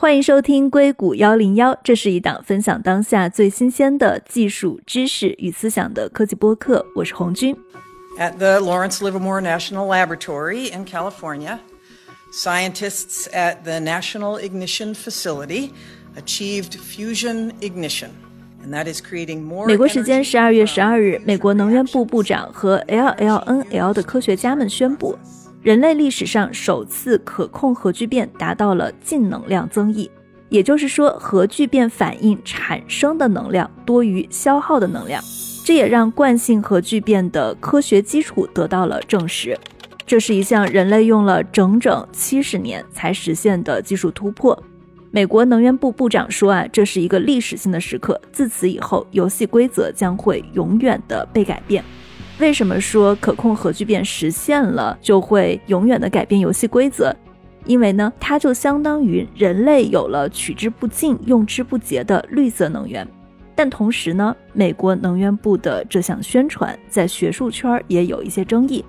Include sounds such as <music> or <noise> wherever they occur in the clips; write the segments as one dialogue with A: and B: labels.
A: 欢迎收听硅谷幺零幺，这是一档分享当下最新鲜的技术知识与思想的科技播客。我是红军。
B: At the Lawrence Livermore National Laboratory in California, scientists at the National Ignition Facility achieved fusion ignition.
A: 美国时间十二月十二日，美国能源部部长和 LLNL 的科学家们宣布。人类历史上首次可控核聚变达到了净能量增益，也就是说，核聚变反应产生的能量多于消耗的能量，这也让惯性核聚变的科学基础得到了证实。这是一项人类用了整整七十年才实现的技术突破。美国能源部部长说：“啊，这是一个历史性的时刻，自此以后，游戏规则将会永远的被改变。”为什么说可控核聚变实现了就会永远的改变游戏规则？因为呢，它就相当于人类有了取之不尽、用之不竭的绿色能源。但同时呢，美国能源部的这项宣传在学术圈也有一些争议。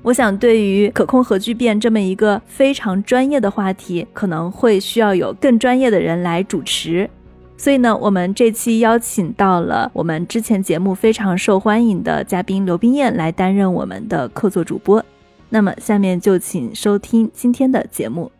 A: 我想，对于可控核聚变这么一个非常专业的话题，可能会需要有更专业的人来主持。所以呢，我们这期邀请到了我们之前节目非常受欢迎的嘉宾刘冰燕来担任我们的客座主播。那么，下面就请收听今天的节目。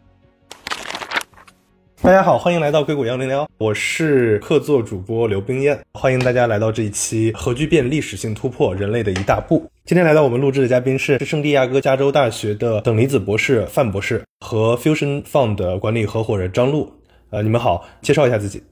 C: 大家好，欢迎来到硅谷幺零幺，我是客座主播刘冰燕，欢迎大家来到这一期核聚变历史性突破，人类的一大步。今天来到我们录制的嘉宾是圣地亚哥加州大学的等离子博士范博士和 Fusion Fund 管理合伙人张璐。呃，你们好，介绍一下自己。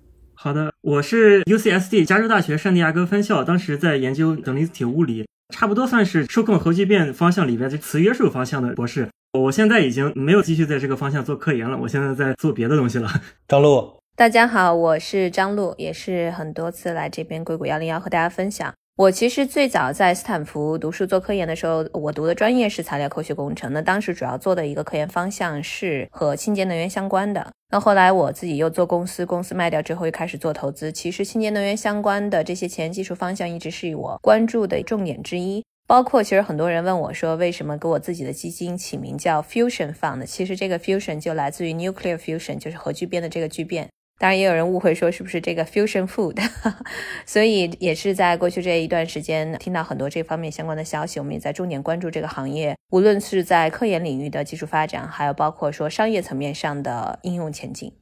D: 好的，我是 UCSD 加州大学圣地亚哥分校，当时在研究等离子体物理，差不多算是受控核聚变方向里边的磁约束方向的博士。我现在已经没有继续在这个方向做科研了，我现在在做别的东西了。<laughs>
C: 张璐，
E: 大家好，我是张璐，也是很多次来这边硅谷幺零幺和大家分享。我其实最早在斯坦福读书做科研的时候，我读的专业是材料科学工程。那当时主要做的一个科研方向是和清洁能源相关的。那后来我自己又做公司，公司卖掉之后又开始做投资。其实清洁能源相关的这些前沿技术方向一直是我关注的重点之一。包括其实很多人问我说，为什么给我自己的基金起名叫 Fusion Fund？其实这个 Fusion 就来自于 Nuclear Fusion，就是核聚变的这个聚变。当然，也有人误会说是不是这个 fusion food，<laughs> 所以也是在过去这一段时间听到很多这方面相关的消息，我们也在重点关注这个行业，无论是在科研领域的技术发展，还有包括说商业层面上的应用前景。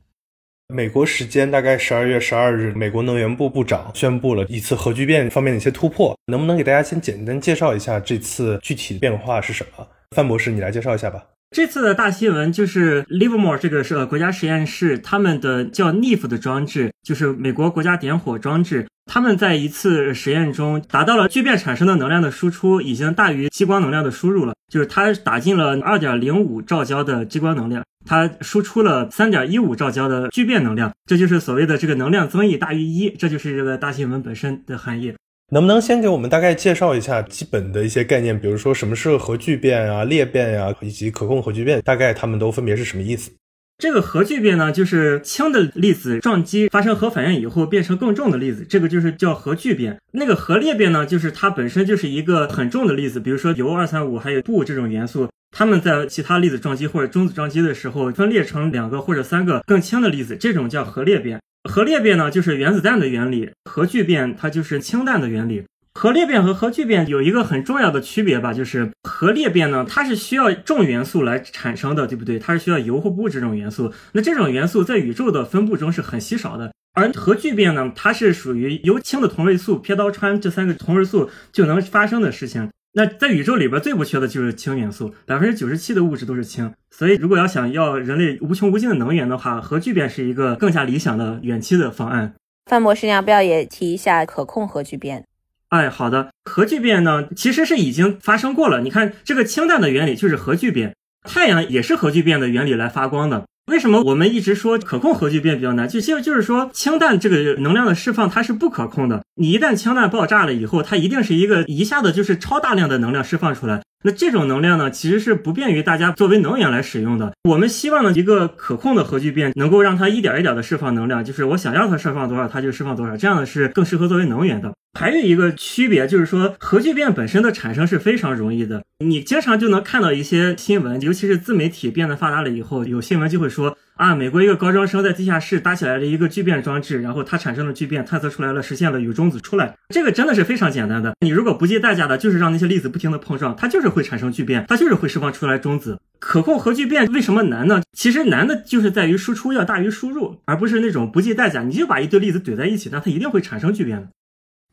C: 美国时间大概十二月十二日，美国能源部部长宣布了一次核聚变方面的一些突破，能不能给大家先简单介绍一下这次具体的变化是什么？范博士，你来介绍一下吧。
D: 这次的大新闻就是 Livermore 这个是国家实验室，他们的叫 NIF 的装置，就是美国国家点火装置。他们在一次实验中达到了聚变产生的能量的输出已经大于激光能量的输入了，就是它打进了二点零五兆焦的激光能量，它输出了三点一五兆焦的聚变能量，这就是所谓的这个能量增益大于一，这就是这个大新闻本身的含义。
C: 能不能先给我们大概介绍一下基本的一些概念，比如说什么是核聚变啊、裂变呀，以及可控核聚变，大概它们都分别是什么意思？
D: 这个核聚变呢，就是轻的粒子撞击发生核反应以后变成更重的粒子，这个就是叫核聚变。那个核裂变呢，就是它本身就是一个很重的粒子，比如说铀二三五还有钚这种元素，它们在其他粒子撞击或者中子撞击的时候分裂成两个或者三个更轻的粒子，这种叫核裂变。核裂变呢，就是原子弹的原理；核聚变它就是氢弹的原理。核裂变和核聚变有一个很重要的区别吧，就是核裂变呢，它是需要重元素来产生的，对不对？它是需要铀或钚这种元素。那这种元素在宇宙的分布中是很稀少的。而核聚变呢，它是属于由氢的同位素、撇刀川这三个同位素就能发生的事情。那在宇宙里边最不缺的就是氢元素，百分之九十七的物质都是氢。所以，如果要想要人类无穷无尽的能源的话，核聚变是一个更加理想的远期的方案。
E: 范博士，你要不要也提一下可控核聚变？
D: 哎，好的，核聚变呢，其实是已经发生过了。你看，这个氢弹的原理就是核聚变，太阳也是核聚变的原理来发光的。为什么我们一直说可控核聚变比较难？就就就是说氢弹这个能量的释放它是不可控的。你一旦氢弹爆炸了以后，它一定是一个一下子就是超大量的能量释放出来。那这种能量呢，其实是不便于大家作为能源来使用的。我们希望呢，一个可控的核聚变能够让它一点一点的释放能量，就是我想要它释放多少，它就释放多少，这样的是更适合作为能源的。还有一个区别就是说，核聚变本身的产生是非常容易的。你经常就能看到一些新闻，尤其是自媒体变得发达了以后，有新闻就会说啊，美国一个高中生在地下室搭起来了一个聚变装置，然后它产生了聚变，探测出来了，实现了有中子出来。这个真的是非常简单的。你如果不计代价的，就是让那些粒子不停的碰撞，它就是会产生聚变，它就是会释放出来中子。可控核聚变为什么难呢？其实难的就是在于输出要大于输入，而不是那种不计代价，你就把一堆粒子怼在一起，那它一定会产生聚变的。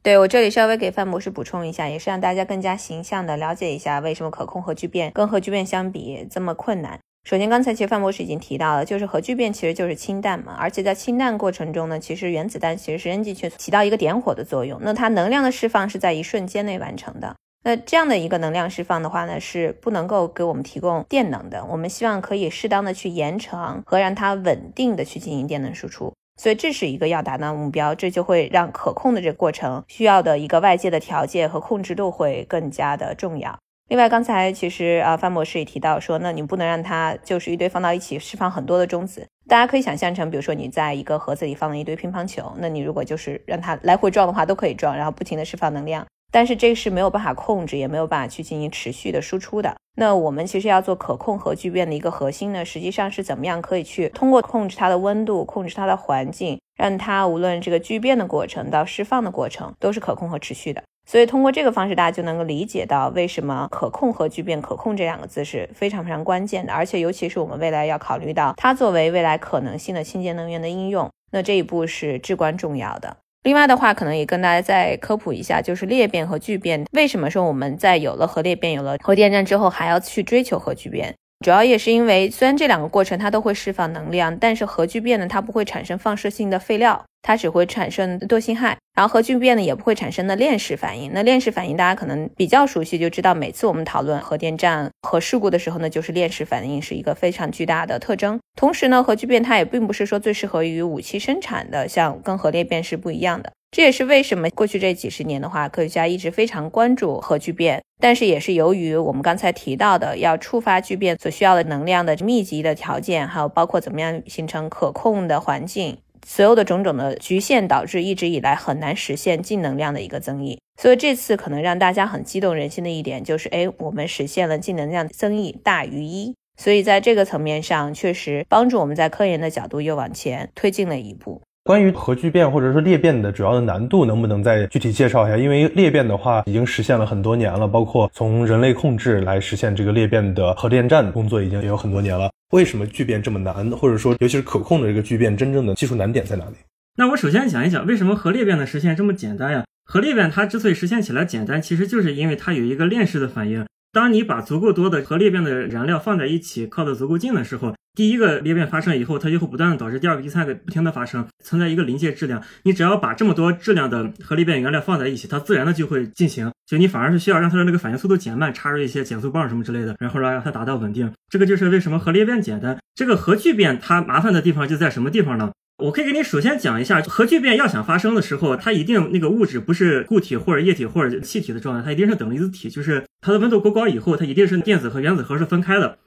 E: 对我这里稍微给范博士补充一下，也是让大家更加形象的了解一下为什么可控核聚变跟核聚变相比这么困难。首先，刚才其实范博士已经提到了，就是核聚变其实就是氢弹嘛，而且在氢弹过程中呢，其实原子弹其实是 N 进去起到一个点火的作用，那它能量的释放是在一瞬间内完成的。那这样的一个能量释放的话呢，是不能够给我们提供电能的。我们希望可以适当的去延长和让它稳定的去进行电能输出。所以这是一个要达到目标，这就会让可控的这个过程需要的一个外界的条件和控制度会更加的重要。另外，刚才其实啊范博士也提到说，那你不能让它就是一堆放到一起释放很多的中子。大家可以想象成，比如说你在一个盒子里放了一堆乒乓球，那你如果就是让它来回撞的话，都可以撞，然后不停的释放能量。但是这个是没有办法控制，也没有办法去进行持续的输出的。那我们其实要做可控核聚变的一个核心呢，实际上是怎么样可以去通过控制它的温度，控制它的环境，让它无论这个聚变的过程到释放的过程都是可控和持续的。所以通过这个方式，大家就能够理解到为什么可控核聚变，可控这两个字是非常非常关键的。而且尤其是我们未来要考虑到它作为未来可能性的清洁能源的应用，那这一步是至关重要的。另外的话，可能也跟大家再科普一下，就是裂变和聚变，为什么说我们在有了核裂变、有了核电站之后，还要去追求核聚变？主要也是因为，虽然这两个过程它都会释放能量，但是核聚变呢，它不会产生放射性的废料。它只会产生惰性氦，然后核聚变呢也不会产生的链式反应。那链式反应大家可能比较熟悉，就知道每次我们讨论核电站核事故的时候呢，就是链式反应是一个非常巨大的特征。同时呢，核聚变它也并不是说最适合于武器生产的，像跟核裂变是不一样的。这也是为什么过去这几十年的话，科学家一直非常关注核聚变。但是也是由于我们刚才提到的要触发聚变所需要的能量的密集的条件，还有包括怎么样形成可控的环境。所有的种种的局限导致一直以来很难实现净能量的一个增益，所以这次可能让大家很激动人心的一点就是，哎，我们实现了净能量增益大于一，所以在这个层面上确实帮助我们在科研的角度又往前推进了一步。
C: 关于核聚变或者说裂变的主要的难度，能不能再具体介绍一下？因为裂变的话已经实现了很多年了，包括从人类控制来实现这个裂变的核电站工作已经也有很多年了。<laughs> 为什么聚变这么难？或者说，尤其是可控的这个聚变，真正的技术难点在哪里？
D: 那我首先讲一讲为什么核裂变的实现这么简单呀？核裂变它之所以实现起来简单，其实就是因为它有一个链式的反应。当你把足够多的核裂变的燃料放在一起，靠得足够近的时候，第一个裂变发生以后，它就会不断的导致第二个、第三个不停的发生，存在一个临界质量。你只要把这么多质量的核裂变原料放在一起，它自然的就会进行。就你反而是需要让它的那个反应速度减慢，插入一些减速棒什么之类的，然后让它达到稳定。这个就是为什么核裂变简单。这个核聚变它麻烦的地方就在什么地方呢？我可以给你首先讲一下，核聚变要想发生的时候，它一定那个物质不是固体或者液体或者气体的状态，它一定是等离子体，就是它的温度过高以后，它一定是电子和原子核是分开的。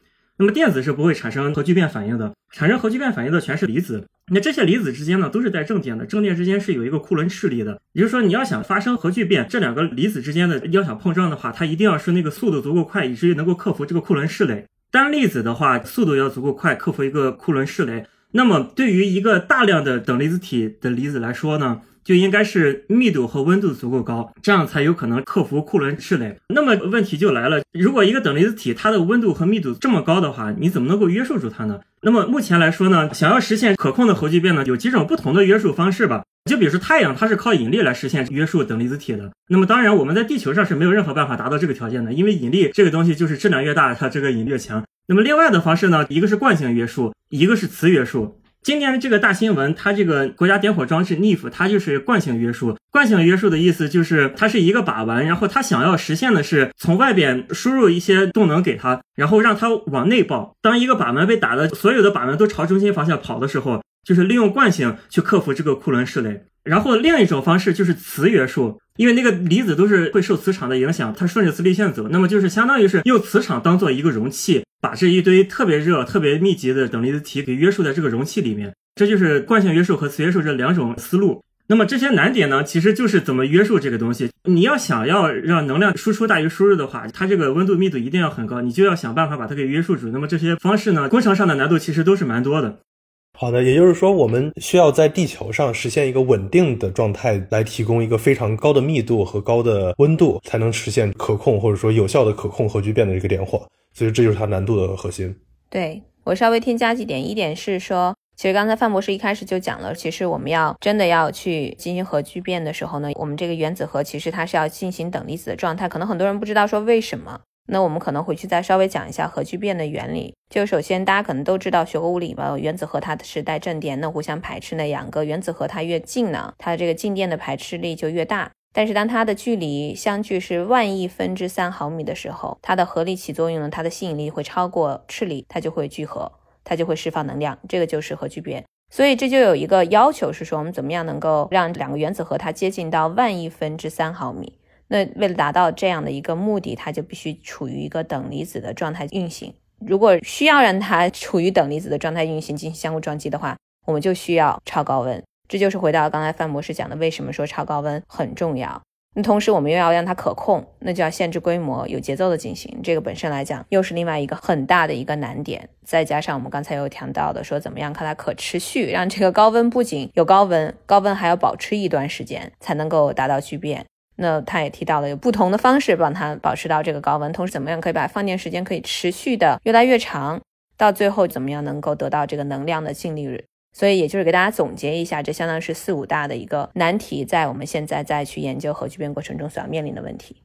D: 那么电子是不会产生核聚变反应的，产生核聚变反应的全是离子。那这些离子之间呢，都是带正电的，正电之间是有一个库仑斥力的。也就是说，你要想发生核聚变，这两个离子之间的要想碰撞的话，它一定要是那个速度足够快，以至于能够克服这个库仑势垒。单粒子的话，速度要足够快，克服一个库仑势垒。那么，对于一个大量的等离子体的离子来说呢，就应该是密度和温度足够高，这样才有可能克服库伦斥垒。那么问题就来了，如果一个等离子体它的温度和密度这么高的话，你怎么能够约束住它呢？那么目前来说呢，想要实现可控的核聚变呢，有几种不同的约束方式吧。就比如说太阳，它是靠引力来实现约束等离子体的。那么当然，我们在地球上是没有任何办法达到这个条件的，因为引力这个东西就是质量越大，它这个引力越强。那么另外的方式呢，一个是惯性约束，一个是磁约束。今年的这个大新闻，它这个国家点火装置 NIF，它就是惯性约束。惯性约束的意思就是它是一个把玩，然后它想要实现的是从外边输入一些动能给它，然后让它往内爆。当一个把门被打的所有的把门都朝中心方向跑的时候，就是利用惯性去克服这个库伦势垒。然后另一种方式就是磁约束，因为那个离子都是会受磁场的影响，它顺着磁力线走，那么就是相当于是用磁场当做一个容器，把这一堆特别热、特别密集的等离子体给约束在这个容器里面。这就是惯性约束和磁约束这两种思路。那么这些难点呢，其实就是怎么约束这个东西。你要想要让能量输出大于输入的话，它这个温度密度一定要很高，你就要想办法把它给约束住。那么这些方式呢，工程上的难度其实都是蛮多的。
C: 好的，也就是说，我们需要在地球上实现一个稳定的状态，来提供一个非常高的密度和高的温度，才能实现可控或者说有效的可控核聚变的这个点火。所以这就是它难度的核心。
E: 对我稍微添加几点，一点是说。其实刚才范博士一开始就讲了，其实我们要真的要去进行核聚变的时候呢，我们这个原子核其实它是要进行等离子的状态。可能很多人不知道说为什么，那我们可能回去再稍微讲一下核聚变的原理。就首先大家可能都知道学过物理吧，原子核它是带正电，那互相排斥，那两个原子核它越近呢，它的这个静电的排斥力就越大。但是当它的距离相距是万亿分之三毫米的时候，它的核力起作用呢，它的吸引力会超过斥力，它就会聚合。它就会释放能量，这个就是核聚变。所以这就有一个要求是说，我们怎么样能够让两个原子核它接近到万亿分之三毫米？那为了达到这样的一个目的，它就必须处于一个等离子的状态运行。如果需要让它处于等离子的状态运行进行相互撞击的话，我们就需要超高温。这就是回到刚才范博士讲的，为什么说超高温很重要。那同时，我们又要让它可控，那就要限制规模，有节奏的进行。这个本身来讲，又是另外一个很大的一个难点。再加上我们刚才有谈到的，说怎么样看它可持续，让这个高温不仅有高温，高温还要保持一段时间才能够达到聚变。那他也提到了有不同的方式帮它保持到这个高温，同时怎么样可以把放电时间可以持续的越来越长，到最后怎么样能够得到这个能量的净利润。所以，也就是给大家总结一下，这相当于是四五大的一个难题，在我们现在再去研究核聚变过程中所要面临的问题。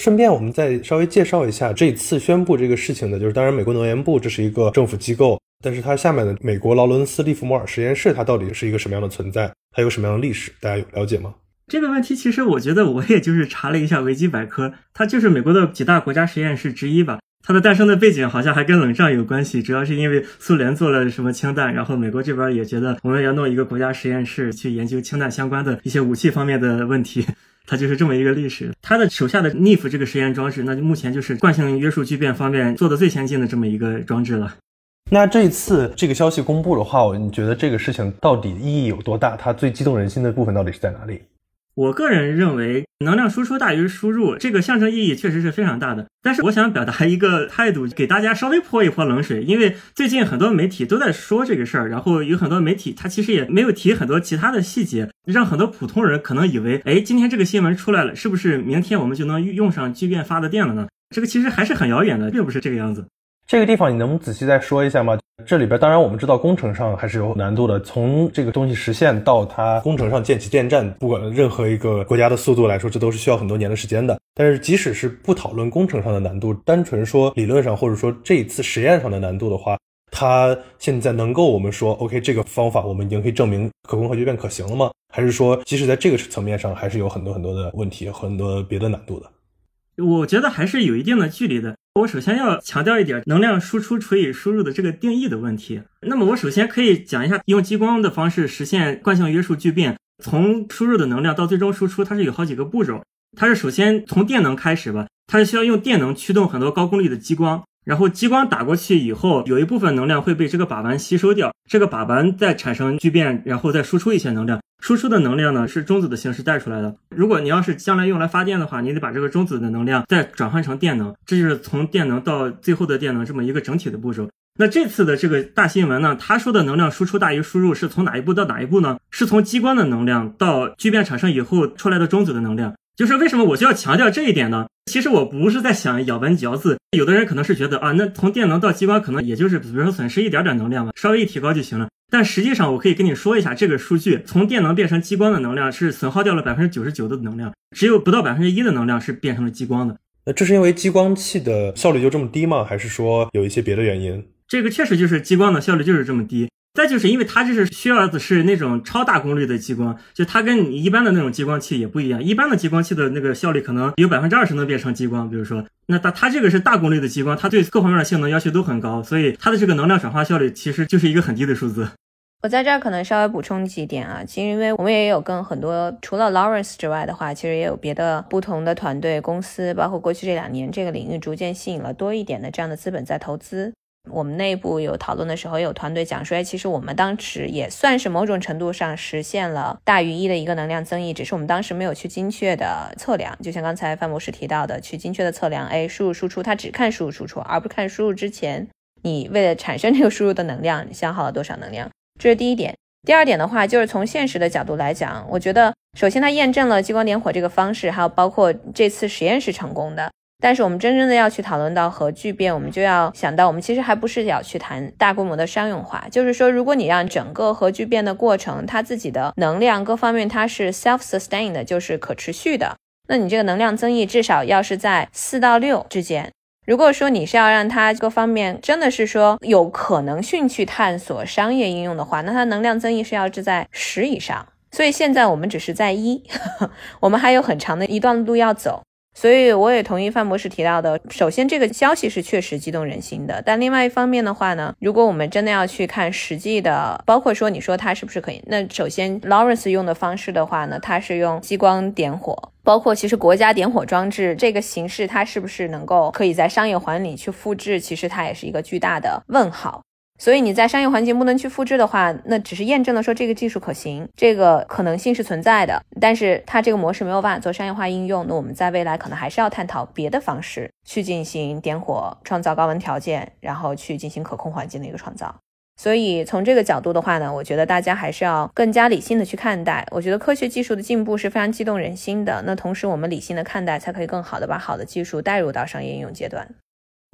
C: 顺便，我们再稍微介绍一下这次宣布这个事情的，就是当然，美国能源部这是一个政府机构，但是它下面的美国劳伦斯利弗莫尔实验室，它到底是一个什么样的存在？它有什么样的历史？大家有了解吗？
D: 这个问题，其实我觉得我也就是查了一下维基百科，它就是美国的几大国家实验室之一吧。它的诞生的背景好像还跟冷战有关系，主要是因为苏联做了什么氢弹，然后美国这边也觉得我们要弄一个国家实验室去研究氢弹相关的一些武器方面的问题，它就是这么一个历史。它的手下的 NIF 这个实验装置，那就目前就是惯性约束聚变方面做的最先进的这么一个装置了。
C: 那这一次这个消息公布的话，你觉得这个事情到底意义有多大？它最激动人心的部分到底是在哪里？
D: 我个人认为，能量输出大于输入，这个象征意义确实是非常大的。但是，我想表达一个态度，给大家稍微泼一泼冷水。因为最近很多媒体都在说这个事儿，然后有很多媒体他其实也没有提很多其他的细节，让很多普通人可能以为，哎，今天这个新闻出来了，是不是明天我们就能用上聚变发的电了呢？这个其实还是很遥远的，并不是这个样子。
C: 这个地方你能仔细再说一下吗？这里边当然我们知道工程上还是有难度的，从这个东西实现到它工程上建起电站，不管任何一个国家的速度来说，这都是需要很多年的时间的。但是即使是不讨论工程上的难度，单纯说理论上或者说这一次实验上的难度的话，它现在能够我们说 OK 这个方法我们已经可以证明可控核聚变可行了吗？还是说即使在这个层面上还是有很多很多的问题，很多别的难度的？
D: 我觉得还是有一定的距离的。我首先要强调一点，能量输出除以输入的这个定义的问题。那么我首先可以讲一下，用激光的方式实现惯性约束聚变，从输入的能量到最终输出，它是有好几个步骤。它是首先从电能开始吧，它是需要用电能驱动很多高功率的激光。然后激光打过去以后，有一部分能量会被这个靶丸吸收掉，这个靶丸再产生聚变，然后再输出一些能量。输出的能量呢是中子的形式带出来的。如果你要是将来用来发电的话，你得把这个中子的能量再转换成电能，这就是从电能到最后的电能这么一个整体的步骤。那这次的这个大新闻呢，他说的能量输出大于输入是从哪一步到哪一步呢？是从激光的能量到聚变产生以后出来的中子的能量。就是为什么我需要强调这一点呢？其实我不是在想咬文嚼字，有的人可能是觉得啊，那从电能到激光可能也就是比如说损失一点点能量吧，稍微一提高就行了。但实际上我可以跟你说一下这个数据，从电能变成激光的能量是损耗掉了百分之九十九的能量，只有不到百分之一的能量是变成了激光的。
C: 那这是因为激光器的效率就这么低吗？还是说有一些别的原因？
D: 这个确实就是激光的效率就是这么低。再就是因为它这是需要的是那种超大功率的激光，就它跟你一般的那种激光器也不一样。一般的激光器的那个效率可能有百分之二十能变成激光，比如说，那它它这个是大功率的激光，它对各方面的性能要求都很高，所以它的这个能量转化效率其实就是一个很低的数字。
E: 我在这儿可能稍微补充几点啊，其实因为我们也有跟很多除了 Lawrence 之外的话，其实也有别的不同的团队公司，包括过去这两年这个领域逐渐吸引了多一点的这样的资本在投资。我们内部有讨论的时候，有团队讲说，哎，其实我们当时也算是某种程度上实现了大于一的一个能量增益，只是我们当时没有去精确的测量。就像刚才范博士提到的，去精确的测量，哎，输入输出，它只看输入输出，而不看输入之前你为了产生这个输入的能量消耗了多少能量。这是第一点。第二点的话，就是从现实的角度来讲，我觉得首先它验证了激光点火这个方式，还有包括这次实验是成功的。但是我们真正的要去讨论到核聚变，我们就要想到，我们其实还不是要去谈大规模的商用化。就是说，如果你让整个核聚变的过程，它自己的能量各方面它是 self-sustained，就是可持续的，那你这个能量增益至少要是在四到六之间。如果说你是要让它各方面真的是说有可能性去探索商业应用的话，那它能量增益是要是在十以上。所以现在我们只是在一，<laughs> 我们还有很长的一段路要走。所以我也同意范博士提到的，首先这个消息是确实激动人心的，但另外一方面的话呢，如果我们真的要去看实际的，包括说你说它是不是可以，那首先 Lawrence 用的方式的话呢，它是用激光点火，包括其实国家点火装置这个形式，它是不是能够可以在商业环里去复制，其实它也是一个巨大的问号。所以你在商业环境不能去复制的话，那只是验证了说这个技术可行，这个可能性是存在的。但是它这个模式没有办法做商业化应用，那我们在未来可能还是要探讨别的方式去进行点火，创造高温条件，然后去进行可控环境的一个创造。所以从这个角度的话呢，我觉得大家还是要更加理性的去看待。我觉得科学技术的进步是非常激动人心的。那同时我们理性的看待，才可以更好的把好的技术带入到商业应用阶段。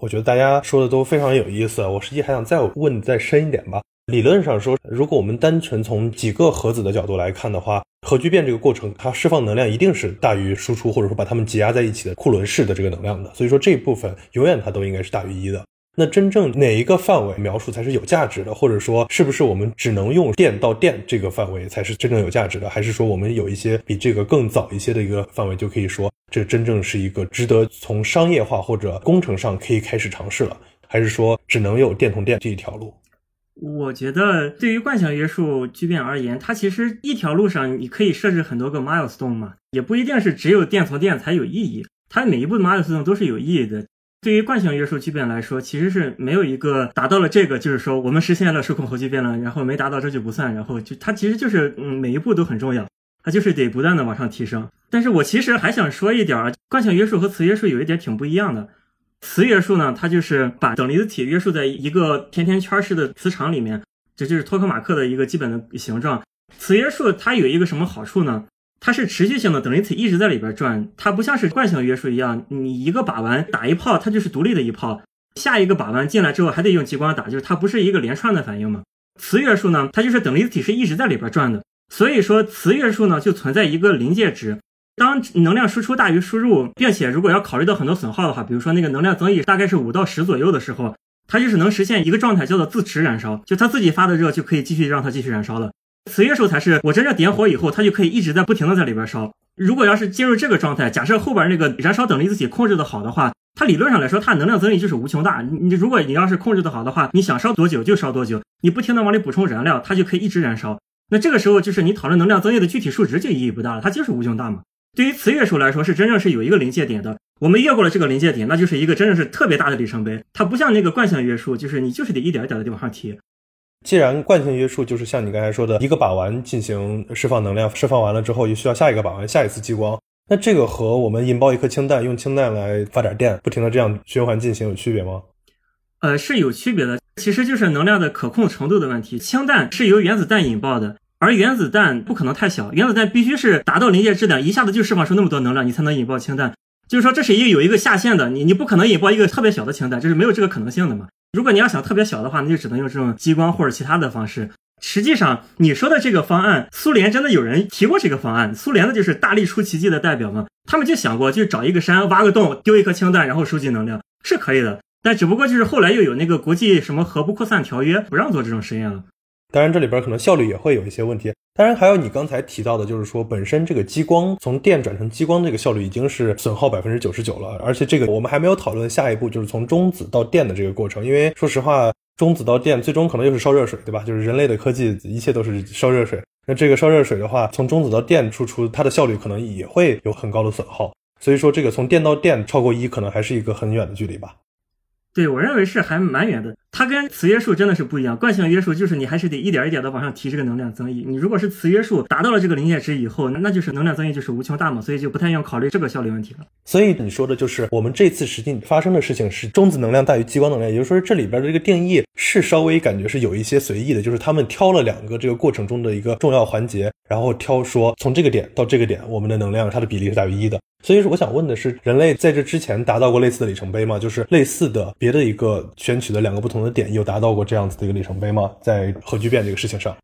C: 我觉得大家说的都非常有意思，我实际还想再问再深一点吧。理论上说，如果我们单纯从几个核子的角度来看的话，核聚变这个过程，它释放能量一定是大于输出，或者说把它们挤压在一起的库仑式的这个能量的。所以说这一部分永远它都应该是大于一的。那真正哪一个范围描述才是有价值的？或者说，是不是我们只能用电到电这个范围才是真正有价值的？还是说，我们有一些比这个更早一些的一个范围，就可以说这真正是一个值得从商业化或者工程上可以开始尝试了？还是说，只能有电通电这一条路？
D: 我觉得，对于惯性约束聚变而言，它其实一条路上你可以设置很多个 milestone 嘛，也不一定是只有电从电才有意义，它每一步的 milestone 都是有意义的。对于惯性约束聚变来说，其实是没有一个达到了这个，就是说我们实现了数控核聚变了，然后没达到这就不算，然后就它其实就是嗯每一步都很重要，它就是得不断的往上提升。但是我其实还想说一点儿，惯性约束和磁约束有一点挺不一样的。磁约束呢，它就是把等离子体约束在一个甜甜圈式的磁场里面，这就是托克马克的一个基本的形状。磁约束它有一个什么好处呢？它是持续性的，等离子体一直在里边转，它不像是惯性约束一样，你一个把玩打一炮，它就是独立的一炮，下一个把玩进来之后还得用激光打，就是它不是一个连串的反应嘛。磁约束呢，它就是等离子体是一直在里边转的，所以说磁约束呢就存在一个临界值，当能量输出大于输入，并且如果要考虑到很多损耗的话，比如说那个能量增益大概是五到十左右的时候，它就是能实现一个状态叫做自持燃烧，就它自己发的热就可以继续让它继续燃烧了。磁约束才是我真正点火以后，它就可以一直在不停的在里边烧。如果要是进入这个状态，假设后边那个燃烧等离子体控制的好的话，它理论上来说，它能量增益就是无穷大。你如果你要是控制的好的话，你想烧多久就烧多久，你不停的往里补充燃料，它就可以一直燃烧。那这个时候就是你讨论能量增益的具体数值就意义不大了，它就是无穷大嘛。对于磁约束来说，是真正是有一个临界点的。我们越过了这个临界点，那就是一个真正是特别大的里程碑。它不像那个惯性约束，就是你就是得一点一点的往上提。
C: 既然惯性约束就是像你刚才说的一个把玩进行释放能量，释放完了之后又需要下一个把玩，下一次激光，那这个和我们引爆一颗氢弹，用氢弹来发点电，不停的这样循环进行有区别吗？
D: 呃，是有区别的，其实就是能量的可控程度的问题。氢弹是由原子弹引爆的，而原子弹不可能太小，原子弹必须是达到临界质量，一下子就释放出那么多能量，你才能引爆氢弹。就是说这是一个有一个下限的，你你不可能引爆一个特别小的氢弹，就是没有这个可能性的嘛。如果你要想特别小的话，那就只能用这种激光或者其他的方式。实际上，你说的这个方案，苏联真的有人提过这个方案。苏联的就是大力出奇迹的代表嘛，他们就想过，就找一个山，挖个洞，丢一颗氢弹，然后收集能量，是可以的。但只不过就是后来又有那个国际什么核不扩散条约，不让做这种实验了。
C: 当然，这里边可能效率也会有一些问题。当然，还有你刚才提到的，就是说本身这个激光从电转成激光这个效率已经是损耗百分之九十九了。而且这个我们还没有讨论下一步，就是从中子到电的这个过程。因为说实话，中子到电最终可能又是烧热水，对吧？就是人类的科技一切都是烧热水。那这个烧热水的话，从中子到电输出，它的效率可能也会有很高的损耗。所以说，这个从电到电超过一，可能还是一个很远的距离吧。
D: 对我认为是还蛮远的。它跟磁约束真的是不一样。惯性约束就是你还是得一点一点的往上提这个能量增益。你如果是磁约束达到了这个临界值以后，那就是能量增益就是无穷大嘛，所以就不太用考虑这个效率问题了。
C: 所以你说的就是我们这次实际发生的事情是中子能量大于激光能量，也就是说这里边的这个定义是稍微感觉是有一些随意的，就是他们挑了两个这个过程中的一个重要环节，然后挑说从这个点到这个点，我们的能量它的比例是大于一的。所以说，我想问的是，人类在这之前达到过类似的里程碑吗？就是类似的别的一个选取的两个不同的点，有达到过这样子的一个里程碑吗？在核聚变这个事情上？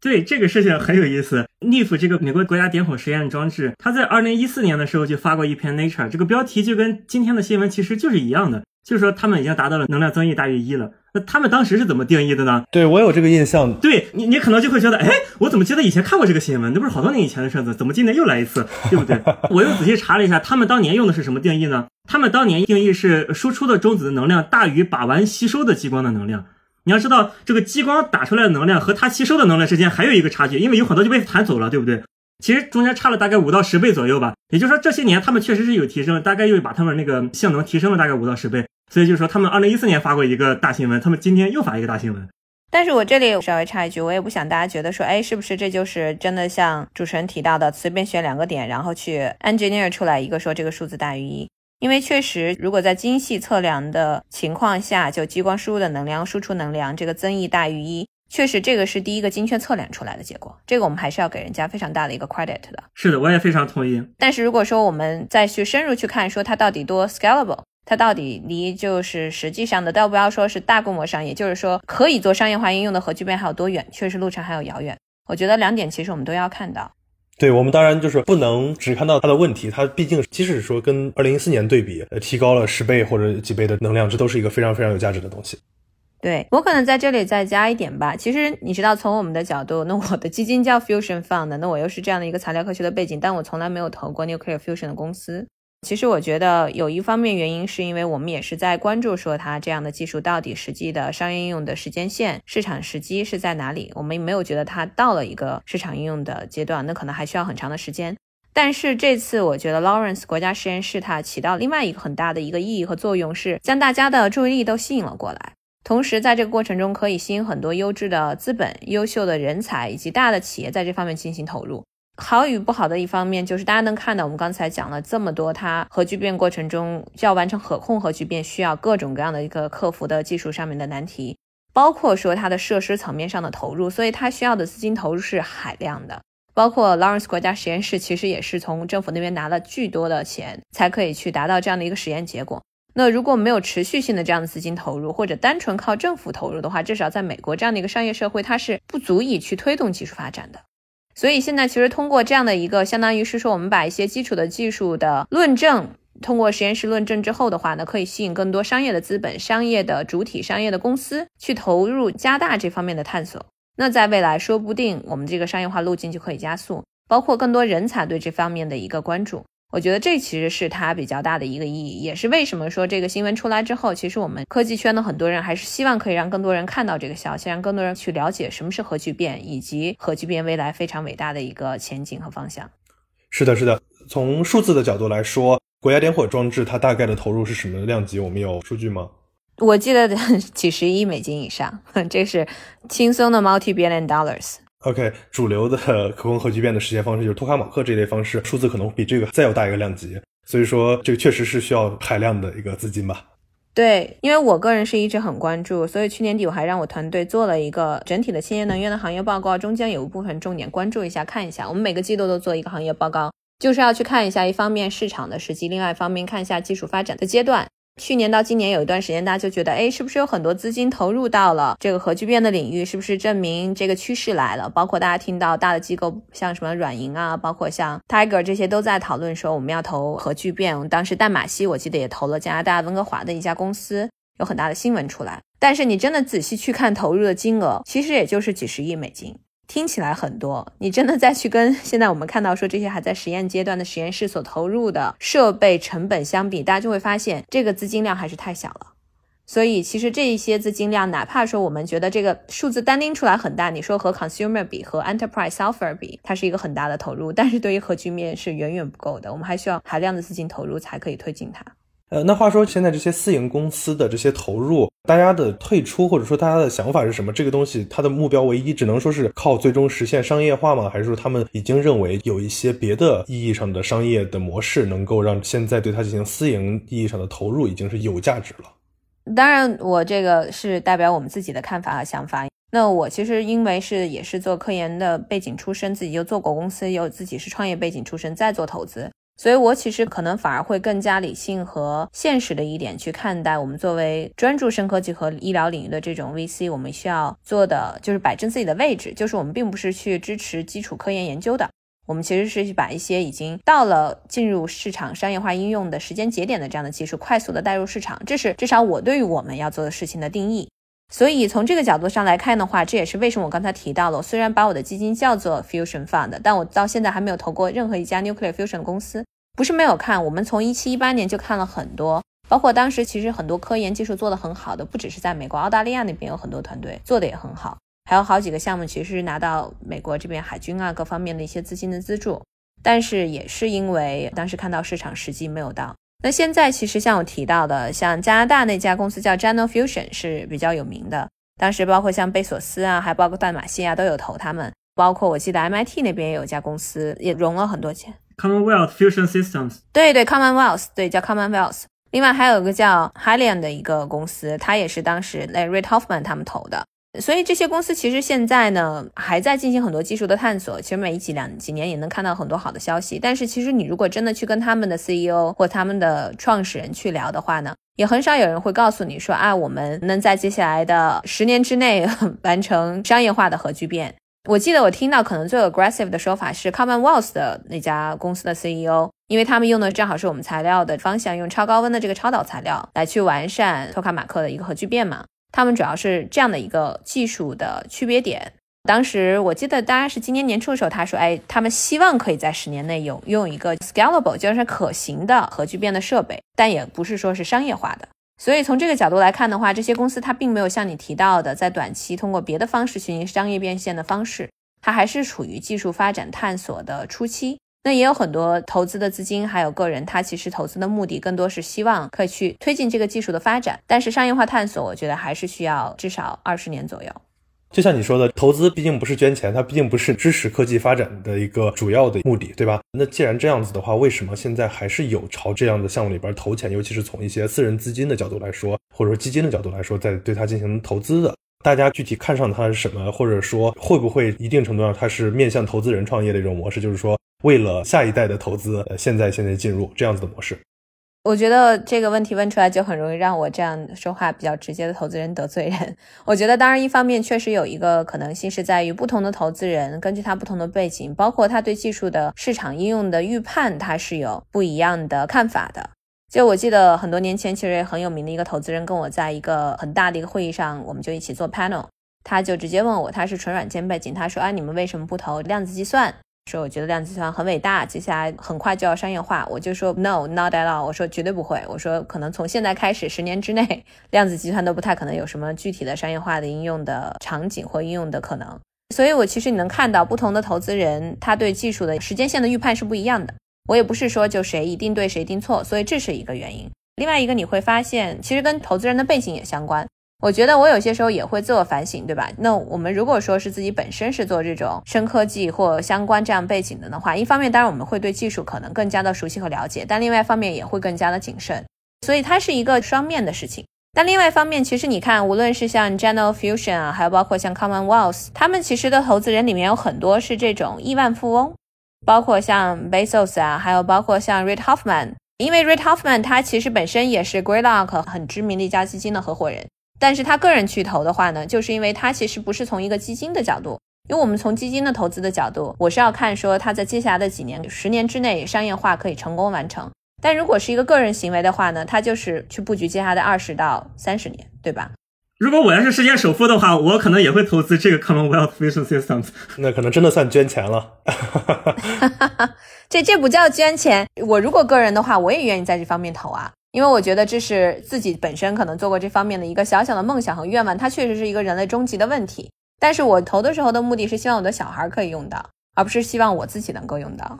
D: 对这个事情很有意思。NIF 这个美国国家点火实验装置，它在二零一四年的时候就发过一篇 Nature，这个标题就跟今天的新闻其实就是一样的。就是说，他们已经达到了能量增益大于一了。那他们当时是怎么定义的呢？
C: 对我有这个印象。
D: 对你，你可能就会觉得，哎，我怎么记得以前看过这个新闻？那不是好多年以前的事子，怎么今年又来一次？对不对？<laughs> 我又仔细查了一下，他们当年用的是什么定义呢？他们当年定义是输出的中子的能量大于把玩吸收的激光的能量。你要知道，这个激光打出来的能量和它吸收的能量之间还有一个差距，因为有很多就被弹走了，对不对？其实中间差了大概五到十倍左右吧。也就是说，这些年他们确实是有提升，大概又把他们那个性能提升了大概五到十倍。所以就是说，他们二零一四年发过一个大新闻，他们今天又发一个大新闻。
E: 但是我这里稍微插一句，我也不想大家觉得说，哎，是不是这就是真的像主持人提到的，随便选两个点，然后去 engineer 出来一个说这个数字大于一？因为确实，如果在精细测量的情况下，就激光输入的能量、输出能量这个增益大于一，确实这个是第一个精确测量出来的结果。这个我们还是要给人家非常大的一个 credit 的。
D: 是的，我也非常同意。
E: 但是如果说我们再去深入去看，说它到底多 scalable？它到底离就是实际上的，倒不要说是大规模商业，就是说可以做商业化应用的核聚变还有多远？确实路程还有遥远。我觉得两点其实我们都要看到。
C: 对我们当然就是不能只看到它的问题，它毕竟即使说跟二零一四年对比，呃，提高了十倍或者几倍的能量，这都是一个非常非常有价值的东西。
E: 对我可能在这里再加一点吧。其实你知道，从我们的角度，那我的基金叫 Fusion Fund，那我又是这样的一个材料科学的背景，但我从来没有投过 Nuclear Fusion 的公司。其实我觉得有一方面原因是因为我们也是在关注说它这样的技术到底实际的商业应用的时间线、市场时机是在哪里。我们没有觉得它到了一个市场应用的阶段，那可能还需要很长的时间。但是这次我觉得 Lawrence 国家实验室它起到另外一个很大的一个意义和作用，是将大家的注意力都吸引了过来，同时在这个过程中可以吸引很多优质的资本、优秀的人才以及大的企业在这方面进行投入。好与不好的一方面就是，大家能看到我们刚才讲了这么多，它核聚变过程中要完成可控核聚变，需要各种各样的一个克服的技术上面的难题，包括说它的设施层面上的投入，所以它需要的资金投入是海量的。包括 Lawrence 国家实验室其实也是从政府那边拿了巨多的钱，才可以去达到这样的一个实验结果。那如果没有持续性的这样的资金投入，或者单纯靠政府投入的话，至少在美国这样的一个商业社会，它是不足以去推动技术发展的。所以现在其实通过这样的一个，相当于是说，我们把一些基础的技术的论证，通过实验室论证之后的话呢，可以吸引更多商业的资本、商业的主体、商业的公司去投入，加大这方面的探索。那在未来，说不定我们这个商业化路径就可以加速，包括更多人才对这方面的一个关注。我觉得这其实是它比较大的一个意义，也是为什么说这个新闻出来之后，其实我们科技圈的很多人还是希望可以让更多人看到这个消息，让更多人去了解什么是核聚变，以及核聚变未来非常伟大的一个前景和方向。
C: 是的，是的。从数字的角度来说，国家点火装置它大概的投入是什么量级？我们有数据吗？
E: 我记得 <laughs> 几十亿美金以上，这是轻松的 multi billion dollars。
C: OK，主流的可控核聚变的实现方式就是托卡马克这类方式，数字可能比这个再要大一个量级，所以说这个确实是需要海量的一个资金吧。
E: 对，因为我个人是一直很关注，所以去年底我还让我团队做了一个整体的清洁能源的行业报告，中间有一部分重点关注一下，看一下我们每个季度都做一个行业报告，就是要去看一下一方面市场的时机，另外一方面看一下技术发展的阶段。去年到今年有一段时间，大家就觉得，哎，是不是有很多资金投入到了这个核聚变的领域？是不是证明这个趋势来了？包括大家听到大的机构，像什么软银啊，包括像 Tiger 这些都在讨论说我们要投核聚变。当时淡马锡我记得也投了加拿大温哥华的一家公司，有很大的新闻出来。但是你真的仔细去看投入的金额，其实也就是几十亿美金。听起来很多，你真的再去跟现在我们看到说这些还在实验阶段的实验室所投入的设备成本相比，大家就会发现这个资金量还是太小了。所以其实这一些资金量，哪怕说我们觉得这个数字单拎出来很大，你说和 consumer 比，和 enterprise software 比，它是一个很大的投入，但是对于核聚变是远远不够的，我们还需要海量的资金投入才可以推进它。
C: 呃，那话说，现在这些私营公司的这些投入，大家的退出或者说大家的想法是什么？这个东西它的目标唯一只能说是靠最终实现商业化吗？还是说他们已经认为有一些别的意义上的商业的模式能够让现在对它进行私营意义上的投入已经是有价值了？
E: 当然，我这个是代表我们自己的看法和想法。那我其实因为是也是做科研的背景出身，自己又做过公司，又自己是创业背景出身，再做投资。所以，我其实可能反而会更加理性和现实的一点去看待我们作为专注深科技和医疗领域的这种 VC，我们需要做的就是摆正自己的位置，就是我们并不是去支持基础科研研究的，我们其实是去把一些已经到了进入市场商业化应用的时间节点的这样的技术快速的带入市场，这是至少我对于我们要做的事情的定义。所以从这个角度上来看的话，这也是为什么我刚才提到了，虽然把我的基金叫做 Fusion Fund，但我到现在还没有投过任何一家 Nuclear Fusion 公司。不是没有看，我们从一七一八年就看了很多，包括当时其实很多科研技术做得很好的，不只是在美国、澳大利亚那边有很多团队做的也很好，还有好几个项目其实是拿到美国这边海军啊各方面的一些资金的资助，但是也是因为当时看到市场时机没有到。那现在其实像我提到的，像加拿大那家公司叫 General Fusion 是比较有名的，当时包括像贝索斯啊，还包括淡马锡啊都有投他们，包括我记得 MIT 那边也有一家公司也融了很多钱
D: ，Commonwealth Fusion Systems，
E: 对对 Commonwealth，对叫 Commonwealth，另外还有一个叫 Hylian 的一个公司，它也是当时 Ray Hoffman 他们投的。所以这些公司其实现在呢还在进行很多技术的探索，其实每一几两几年也能看到很多好的消息。但是其实你如果真的去跟他们的 CEO 或他们的创始人去聊的话呢，也很少有人会告诉你说啊，我们能在接下来的十年之内 <laughs> 完成商业化的核聚变。我记得我听到可能最 aggressive 的说法是 Commonwealth 的那家公司的 CEO，因为他们用的正好是我们材料的方向，用超高温的这个超导材料来去完善托卡马克的一个核聚变嘛。他们主要是这样的一个技术的区别点。当时我记得大概是今年年初的时候，他说：“哎，他们希望可以在十年内有拥有一个 scalable，就是可行的核聚变的设备，但也不是说是商业化的。所以从这个角度来看的话，这些公司它并没有像你提到的，在短期通过别的方式进行商业变现的方式，它还是处于技术发展探索的初期。”那也有很多投资的资金，还有个人，他其实投资的目的更多是希望可以去推进这个技术的发展。但是商业化探索，我觉得还是需要至少二十年左右。
C: 就像你说的，投资毕竟不是捐钱，它毕竟不是支持科技发展的一个主要的目的，对吧？那既然这样子的话，为什么现在还是有朝这样的项目里边投钱？尤其是从一些私人资金的角度来说，或者说基金的角度来说，在对它进行投资的，大家具体看上它是什么，或者说会不会一定程度上它是面向投资人创业的一种模式，就是说。为了下一代的投资，现在现在进入这样子的模式，
E: 我觉得这个问题问出来就很容易让我这样说话比较直接的投资人得罪人。<laughs> 我觉得，当然一方面确实有一个可能性是在于不同的投资人根据他不同的背景，包括他对技术的市场应用的预判，他是有不一样的看法的。就我记得很多年前，其实很有名的一个投资人跟我在一个很大的一个会议上，我们就一起做 panel，他就直接问我，他是纯软件背景，他说啊，你们为什么不投量子计算？说我觉得量子计算很伟大，接下来很快就要商业化。我就说 No, not at all。我说绝对不会。我说可能从现在开始，十年之内，量子计算都不太可能有什么具体的商业化的应用的场景或应用的可能。所以，我其实你能看到不同的投资人，他对技术的时间线的预判是不一样的。我也不是说就谁一定对谁一定错，所以这是一个原因。另外一个你会发现，其实跟投资人的背景也相关。我觉得我有些时候也会自我反省，对吧？那我们如果说是自己本身是做这种深科技或相关这样背景的的话，一方面当然我们会对技术可能更加的熟悉和了解，但另外一方面也会更加的谨慎，所以它是一个双面的事情。但另外一方面，其实你看，无论是像 General Fusion 啊，还有包括像 Commonwealth，他们其实的投资人里面有很多是这种亿万富翁，包括像 Bezos 啊，还有包括像 Reid Hoffman，因为 Reid Hoffman 他其实本身也是 Greylock 很知名的一家基金的合伙人。但是他个人去投的话呢，就是因为他其实不是从一个基金的角度，因为我们从基金的投资的角度，我是要看说他在接下来的几年、十年之内商业化可以成功完成。但如果是一个个人行为的话呢，他就是去布局接下来的二十到三十年，对吧？
D: 如果我要是世界首富的话，我可能也会投资这个 Commonwealth Fusion Systems。
C: 那可能真的算捐钱了。<laughs>
E: 这这不叫捐钱，我如果个人的话，我也愿意在这方面投啊。因为我觉得这是自己本身可能做过这方面的一个小小的梦想和愿望，它确实是一个人类终极的问题。但是我投的时候的目的是希望我的小孩可以用到，而不是希望我自己能够用到。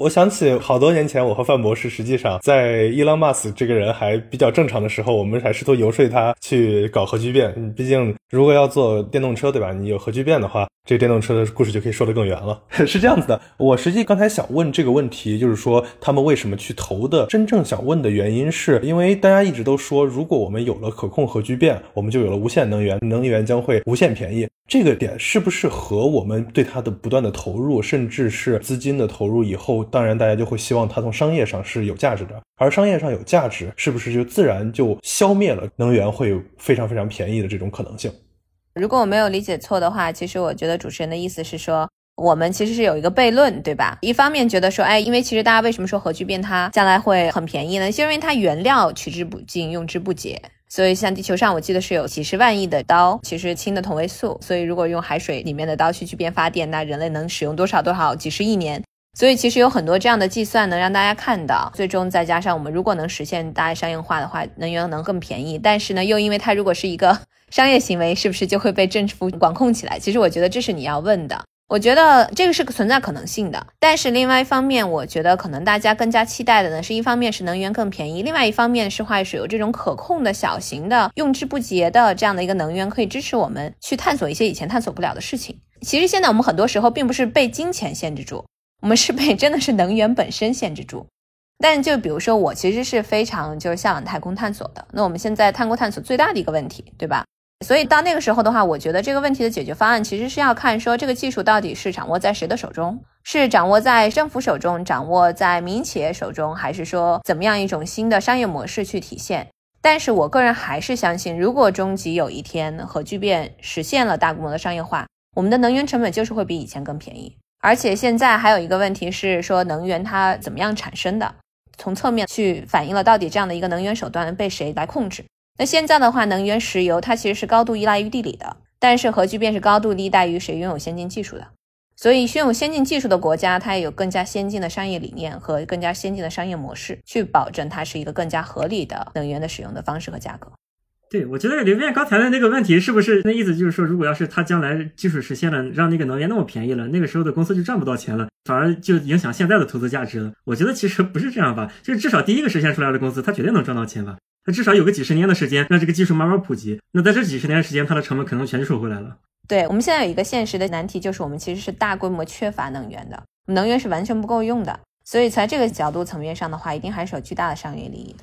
C: 我想起好多年前，我和范博士实际上在伊朗马斯这个人还比较正常的时候，我们还试图游说他去搞核聚变。毕竟，如果要做电动车，对吧？你有核聚变的话，这电动车的故事就可以说得更远了。<laughs> 是这样子的，我实际刚才想问这个问题，就是说他们为什么去投的？真正想问的原因，是因为大家一直都说，如果我们有了可控核聚变，我们就有了无限能源，能源将会无限便宜。这个点是不是和我们对它的不断的投入，甚至是资金的投入以后，当然大家就会希望它从商业上是有价值的，而商业上有价值，是不是就自然就消灭了能源会非常非常便宜的这种可能性？
E: 如果我没有理解错的话，其实我觉得主持人的意思是说，我们其实是有一个悖论，对吧？一方面觉得说，哎，因为其实大家为什么说核聚变它将来会很便宜呢？就因为它原料取之不尽，用之不竭。所以，像地球上，我记得是有几十万亿的刀，其实氢的同位素。所以，如果用海水里面的刀去聚变发电，那人类能使用多少多少几十亿年？所以，其实有很多这样的计算，能让大家看到，最终再加上我们如果能实现大商业化的话，能源能更便宜。但是呢，又因为它如果是一个 <laughs> 商业行为，是不是就会被政府管控起来？其实，我觉得这是你要问的。我觉得这个是存在可能性的，但是另外一方面，我觉得可能大家更加期待的呢，是一方面是能源更便宜，另外一方面是话是有这种可控的小型的用之不竭的这样的一个能源，可以支持我们去探索一些以前探索不了的事情。其实现在我们很多时候并不是被金钱限制住，我们是被 <laughs> 真的是能源本身限制住。但就比如说我其实是非常就是向往太空探索的，那我们现在太空探索最大的一个问题，对吧？所以到那个时候的话，我觉得这个问题的解决方案其实是要看说这个技术到底是掌握在谁的手中，是掌握在政府手中，掌握在民营企业手中，还是说怎么样一种新的商业模式去体现？但是我个人还是相信，如果终极有一天核聚变实现了大规模的商业化，我们的能源成本就是会比以前更便宜。而且现在还有一个问题是说能源它怎么样产生的，从侧面去反映了到底这样的一个能源手段被谁来控制。那现在的话，能源石油它其实是高度依赖于地理的，但是核聚变是高度依赖于谁拥有先进技术的。所以，拥有先进技术的国家，它也有更加先进的商业理念和更加先进的商业模式，去保证它是一个更加合理的能源的使用的方式和价格。
D: 对，我觉得刘辩刚才的那个问题，是不是那意思就是说，如果要是他将来技术实现了，让那个能源那么便宜了，那个时候的公司就赚不到钱了，反而就影响现在的投资价值了？我觉得其实不是这样吧，就是至少第一个实现出来的公司，它绝对能赚到钱吧。那至少有个几十年的时间，让这个技术慢慢普及。那在这几十年时间，它的成本可能全收回来了。
E: 对我们现在有一个现实的难题，就是我们其实是大规模缺乏能源的，能源是完全不够用的。所以在这个角度层面上的话，一定还是有巨大的商业利益的。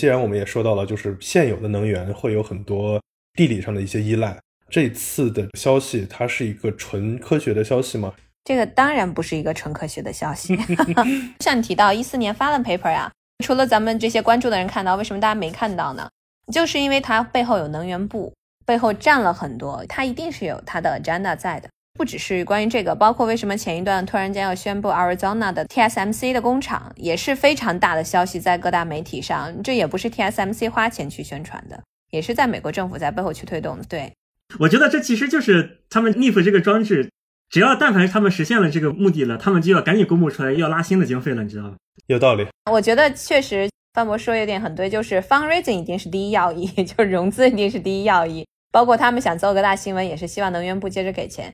C: 既然我们也说到了，就是现有的能源会有很多地理上的一些依赖。这次的消息，它是一个纯科学的消息吗？
E: 这个当然不是一个纯科学的消息。<laughs> 像你提到一四年发的 paper 呀。除了咱们这些关注的人看到，为什么大家没看到呢？就是因为它背后有能源部，背后占了很多，它一定是有它的 agenda 在的。不只是关于这个，包括为什么前一段突然间要宣布 Arizona 的 TSMC 的工厂，也是非常大的消息，在各大媒体上，这也不是 TSMC 花钱去宣传的，也是在美国政府在背后去推动的。对，
D: 我觉得这其实就是他们 NIF 这个装置。只要但凡他们实现了这个目的了，他们就要赶紧公布出来，要拉新的经费了，你知道吗？
C: 有道理。
E: 我觉得确实范博说有点很对，就是 fundraising 一定是第一要义，<laughs> 就是融资一定是第一要义。包括他们想做个大新闻，也是希望能源部接着给钱。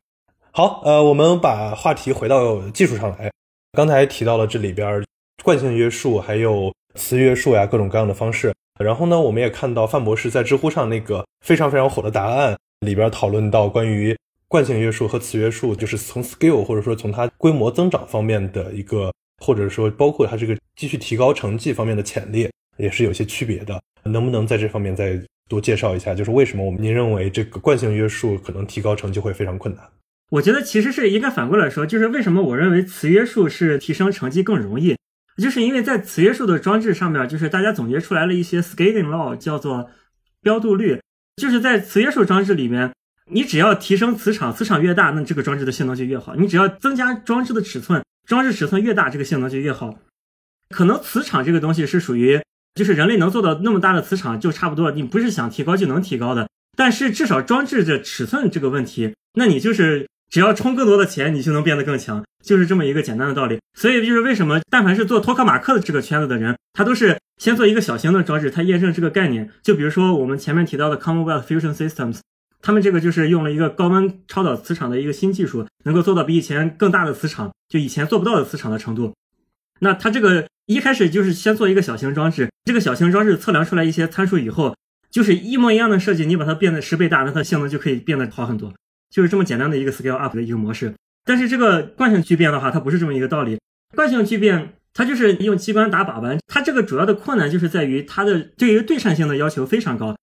C: 好，呃，我们把话题回到技术上来。刚才提到了这里边惯性约束，还有磁约束呀，各种各样的方式。然后呢，我们也看到范博士在知乎上那个非常非常火的答案里边讨论到关于。惯性约束和磁约束，就是从 scale 或者说从它规模增长方面的一个，或者说包括它这个继续提高成绩方面的潜力，也是有些区别的。能不能在这方面再多介绍一下？就是为什么我们您认为这个惯性约束可能提高成绩会非常困难？
D: 我觉得其实是应该反过来说，就是为什么我认为磁约束是提升成绩更容易，就是因为在磁约束的装置上面，就是大家总结出来了一些 scaling law，叫做标度率，就是在磁约束装置里面。你只要提升磁场，磁场越大，那这个装置的性能就越好。你只要增加装置的尺寸，装置尺寸越大，这个性能就越好。可能磁场这个东西是属于，就是人类能做到那么大的磁场就差不多，你不是想提高就能提高的。但是至少装置的尺寸这个问题，那你就是只要充更多的钱，你就能变得更强，就是这么一个简单的道理。所以就是为什么，但凡是做托克马克的这个圈子的人，他都是先做一个小型的装置，他验证这个概念。就比如说我们前面提到的 Commonwealth Fusion Systems。他们这个就是用了一个高温超导磁场的一个新技术，能够做到比以前更大的磁场，就以前做不到的磁场的程度。那它这个一开始就是先做一个小型装置，这个小型装置测量出来一些参数以后，就是一模一样的设计，你把它变得十倍大，那它性能就可以变得好很多，就是这么简单的一个 scale up 的一个模式。但是这个惯性聚变的话，它不是这么一个道理。惯性聚变它就是用机关打把玩，它这个主要的困难就是在于它的对于对称性的要求非常高。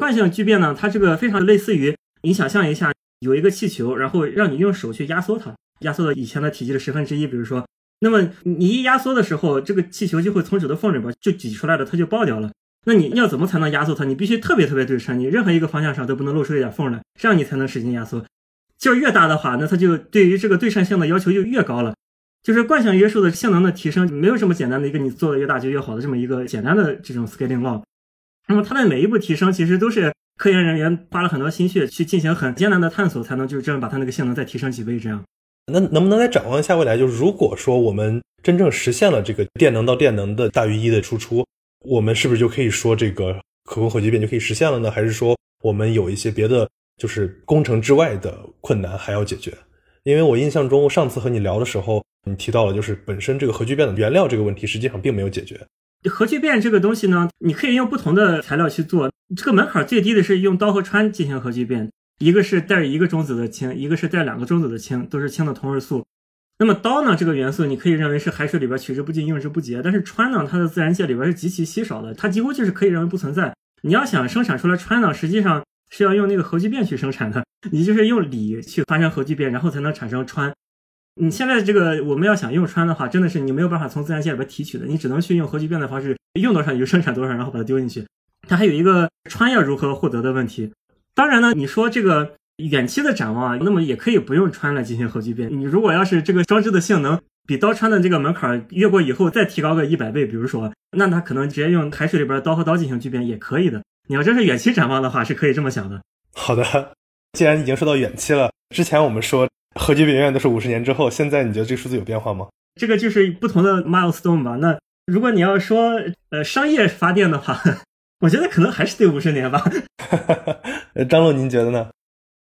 D: 惯性聚变呢，它这个非常类似于你想象一下，有一个气球，然后让你用手去压缩它，压缩到以前的体积的十分之一，比如说，那么你一压缩的时候，这个气球就会从指头缝里边就挤出来了，它就爆掉了。那你要怎么才能压缩它？你必须特别特别对称，你任何一个方向上都不能露出一点缝来，这样你才能使劲压缩。劲儿越大的话，那它就对于这个对称性的要求就越高了。就是惯性约束的性能的提升，没有这么简单的一个你做的越大就越好的这么一个简单的这种 scaling law。那么它的每一步提升，其实都是科研人员花了很多心血去进行很艰难的探索，才能就是这样把它那个性能再提升几倍。这样，
C: 那能不能再展望一下未来？就是如果说我们真正实现了这个电能到电能的大于一的输出，我们是不是就可以说这个可控核聚变就可以实现了呢？还是说我们有一些别的？就是工程之外的困难还要解决，因为我印象中上次和你聊的时候，你提到了就是本身这个核聚变的原料这个问题实际上并没有解决。
D: 核聚变这个东西呢，你可以用不同的材料去做，这个门槛最低的是用氘和氚进行核聚变，一个是带一个中子的氢，一个是带两个中子的氢，都是氢的同位素。那么氘呢这个元素，你可以认为是海水里边取之不尽用之不竭，但是氚呢，它的自然界里边是极其稀少的，它几乎就是可以认为不存在。你要想生产出来氚呢，实际上。是要用那个核聚变去生产的，你就是用锂去发生核聚变，然后才能产生氚。你现在这个我们要想用氚的话，真的是你没有办法从自然界里边提取的，你只能去用核聚变的方式，用多少你就生产多少，然后把它丢进去。它还有一个氚要如何获得的问题。当然呢，你说这个远期的展望啊，那么也可以不用氚来进行核聚变。你如果要是这个装置的性能比刀氚的这个门槛越过以后再提高个一百倍，比如说，那它可能直接用海水里边的刀和刀进行聚变也可以的。你要真是远期展望的话，是可以这么想的。
C: 好的，<laughs> 既然已经说到远期了，之前我们说核聚变永远都是五十年之后，现在你觉得这个数字有变化吗？
D: 这个就是不同的 milestone 吧。那如果你要说呃商业发电的话，我觉得可能还是得五十年吧。<laughs>
C: 张璐，您觉得呢？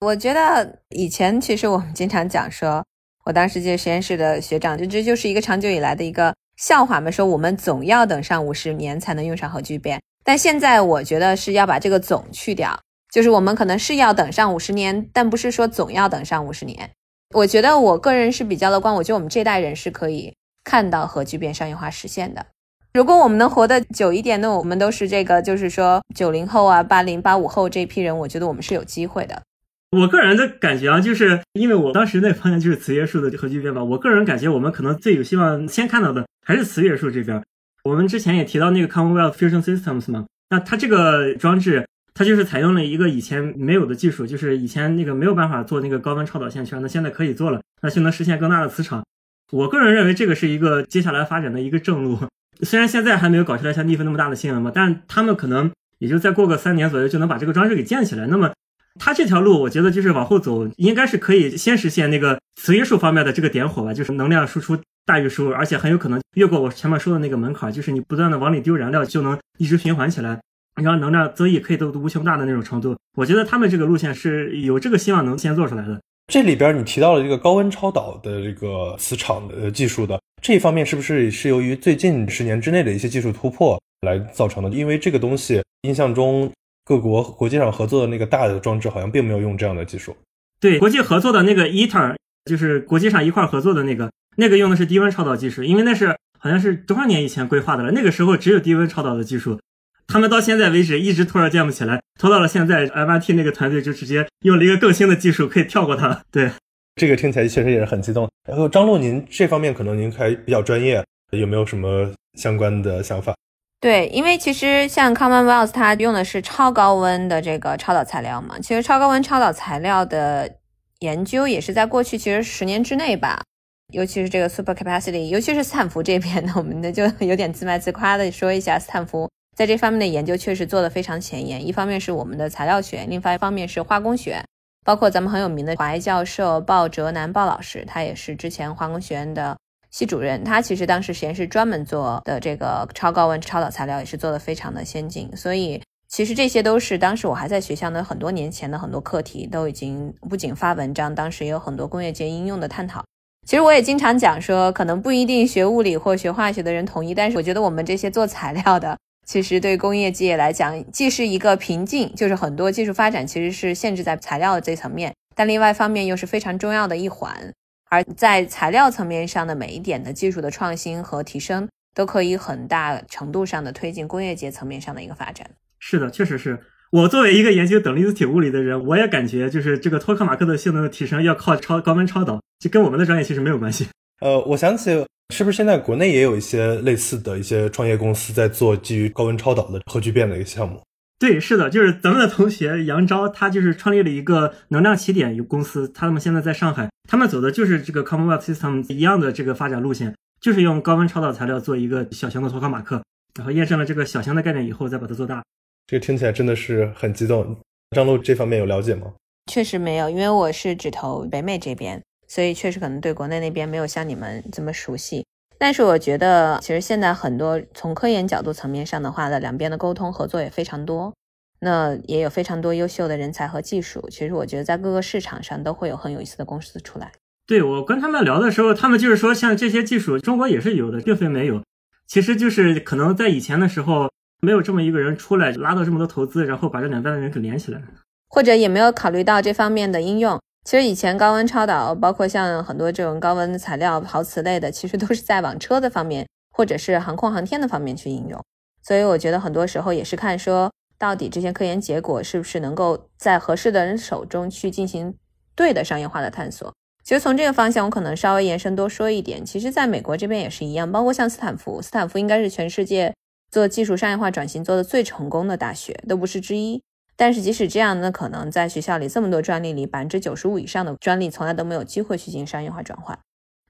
E: 我觉得以前其实我们经常讲说，我当时就实验室的学长，就这就是一个长久以来的一个笑话嘛，说我们总要等上五十年才能用上核聚变。但现在我觉得是要把这个总去掉，就是我们可能是要等上五十年，但不是说总要等上五十年。我觉得我个人是比较乐观，我觉得我们这代人是可以看到核聚变商业化实现的。如果我们能活得久一点，那我们都是这个，就是说九零后啊、八零八五后这批人，我觉得我们是有机会的。
D: 我个人的感觉啊，就是因为我当时那方向就是磁约束的核聚变吧，我个人感觉我们可能最有希望先看到的还是磁约束这边。我们之前也提到那个 Commonwealth Fusion Systems 嘛，那它这个装置，它就是采用了一个以前没有的技术，就是以前那个没有办法做那个高温超导线圈，那现在可以做了，那就能实现更大的磁场。我个人认为这个是一个接下来发展的一个正路。虽然现在还没有搞出来像逆风那么大的新闻嘛，但他们可能也就再过个三年左右就能把这个装置给建起来。那么它这条路，我觉得就是往后走，应该是可以先实现那个磁约束方面的这个点火吧，就是能量输出。大于输入，而且很有可能越过我前面说的那个门槛，就是你不断的往里丢燃料，就能一直循环起来，然后能量增益可以到无穷大的那种程度。我觉得他们这个路线是有这个希望能先做出来的。
C: 这里边你提到了这个高温超导的这个磁场的技术的这一方面，是不是是由于最近十年之内的一些技术突破来造成的？因为这个东西印象中各国国际上合作的那个大的装置好像并没有用这样的技术。
D: 对，国际合作的那个 ITER 就是国际上一块合作的那个。那个用的是低温超导技术，因为那是好像是多少年以前规划的了。那个时候只有低温超导的技术，他们到现在为止一直拖着建不起来，拖到了现在，MIT 那个团队就直接用了一个更新的技术，可以跳过它。对，
C: 这个听起来确实也是很激动。然后张璐，您这方面可能您还比较专业，有没有什么相关的想法？
E: 对，因为其实像 Commonwealth 它用的是超高温的这个超导材料嘛，其实超高温超导材料的研究也是在过去其实十年之内吧。尤其是这个 super capacity，尤其是斯坦福这边呢，我们的就有点自卖自夸的说一下，斯坦福在这方面的研究确实做得非常前沿。一方面是我们的材料学，另外一方面是化工学，包括咱们很有名的华裔教授鲍哲南鲍老师，他也是之前化工学院的系主任，他其实当时实验室专门做的这个超高温超导材料也是做的非常的先进。所以其实这些都是当时我还在学校的很多年前的很多课题，都已经不仅发文章，当时也有很多工业界应用的探讨。其实我也经常讲说，可能不一定学物理或学化学的人同意，但是我觉得我们这些做材料的，其实对工业界来讲，既是一个瓶颈，就是很多技术发展其实是限制在材料的这层面，但另外一方面又是非常重要的一环。而在材料层面上的每一点的技术的创新和提升，都可以很大程度上的推进工业界层面上的一个发展。
D: 是的，确实是。我作为一个研究等离子体物理的人，我也感觉就是这个托克马克的性能的提升要靠超高温超导，这跟我们的专业其实没有关系。
C: 呃，我想起是不是现在国内也有一些类似的一些创业公司在做基于高温超导的核聚变的一个项目？
D: 对，是的，就是咱们的同学杨钊，他就是创立了一个能量起点有公司，他们现在在上海，他们走的就是这个 Commonwealth System 一样的这个发展路线，就是用高温超导材料做一个小型的托克马克，然后验证了这个小型的概念以后，再把它做大。
C: 这个听起来真的是很激动。张璐这方面有了解吗？
E: 确实没有，因为我是只投北美这边，所以确实可能对国内那边没有像你们这么熟悉。但是我觉得，其实现在很多从科研角度层面上的话呢，两边的沟通合作也非常多，那也有非常多优秀的人才和技术。其实我觉得在各个市场上都会有很有意思的公司出来。
D: 对我跟他们聊的时候，他们就是说，像这些技术，中国也是有的，并非没有。其实就是可能在以前的时候。没有这么一个人出来拉到这么多投资，然后把这两边的人给连起来，
E: 或者也没有考虑到这方面的应用。其实以前高温超导，包括像很多这种高温材料、陶瓷类的，其实都是在往车的方面，或者是航空航天的方面去应用。所以我觉得很多时候也是看说，到底这些科研结果是不是能够在合适的人手中去进行对的商业化的探索。其实从这个方向，我可能稍微延伸多说一点。其实在美国这边也是一样，包括像斯坦福，斯坦福应该是全世界。做技术商业化转型做的最成功的大学都不是之一，但是即使这样，那，可能在学校里这么多专利里，百分之九十五以上的专利从来都没有机会去进行商业化转换。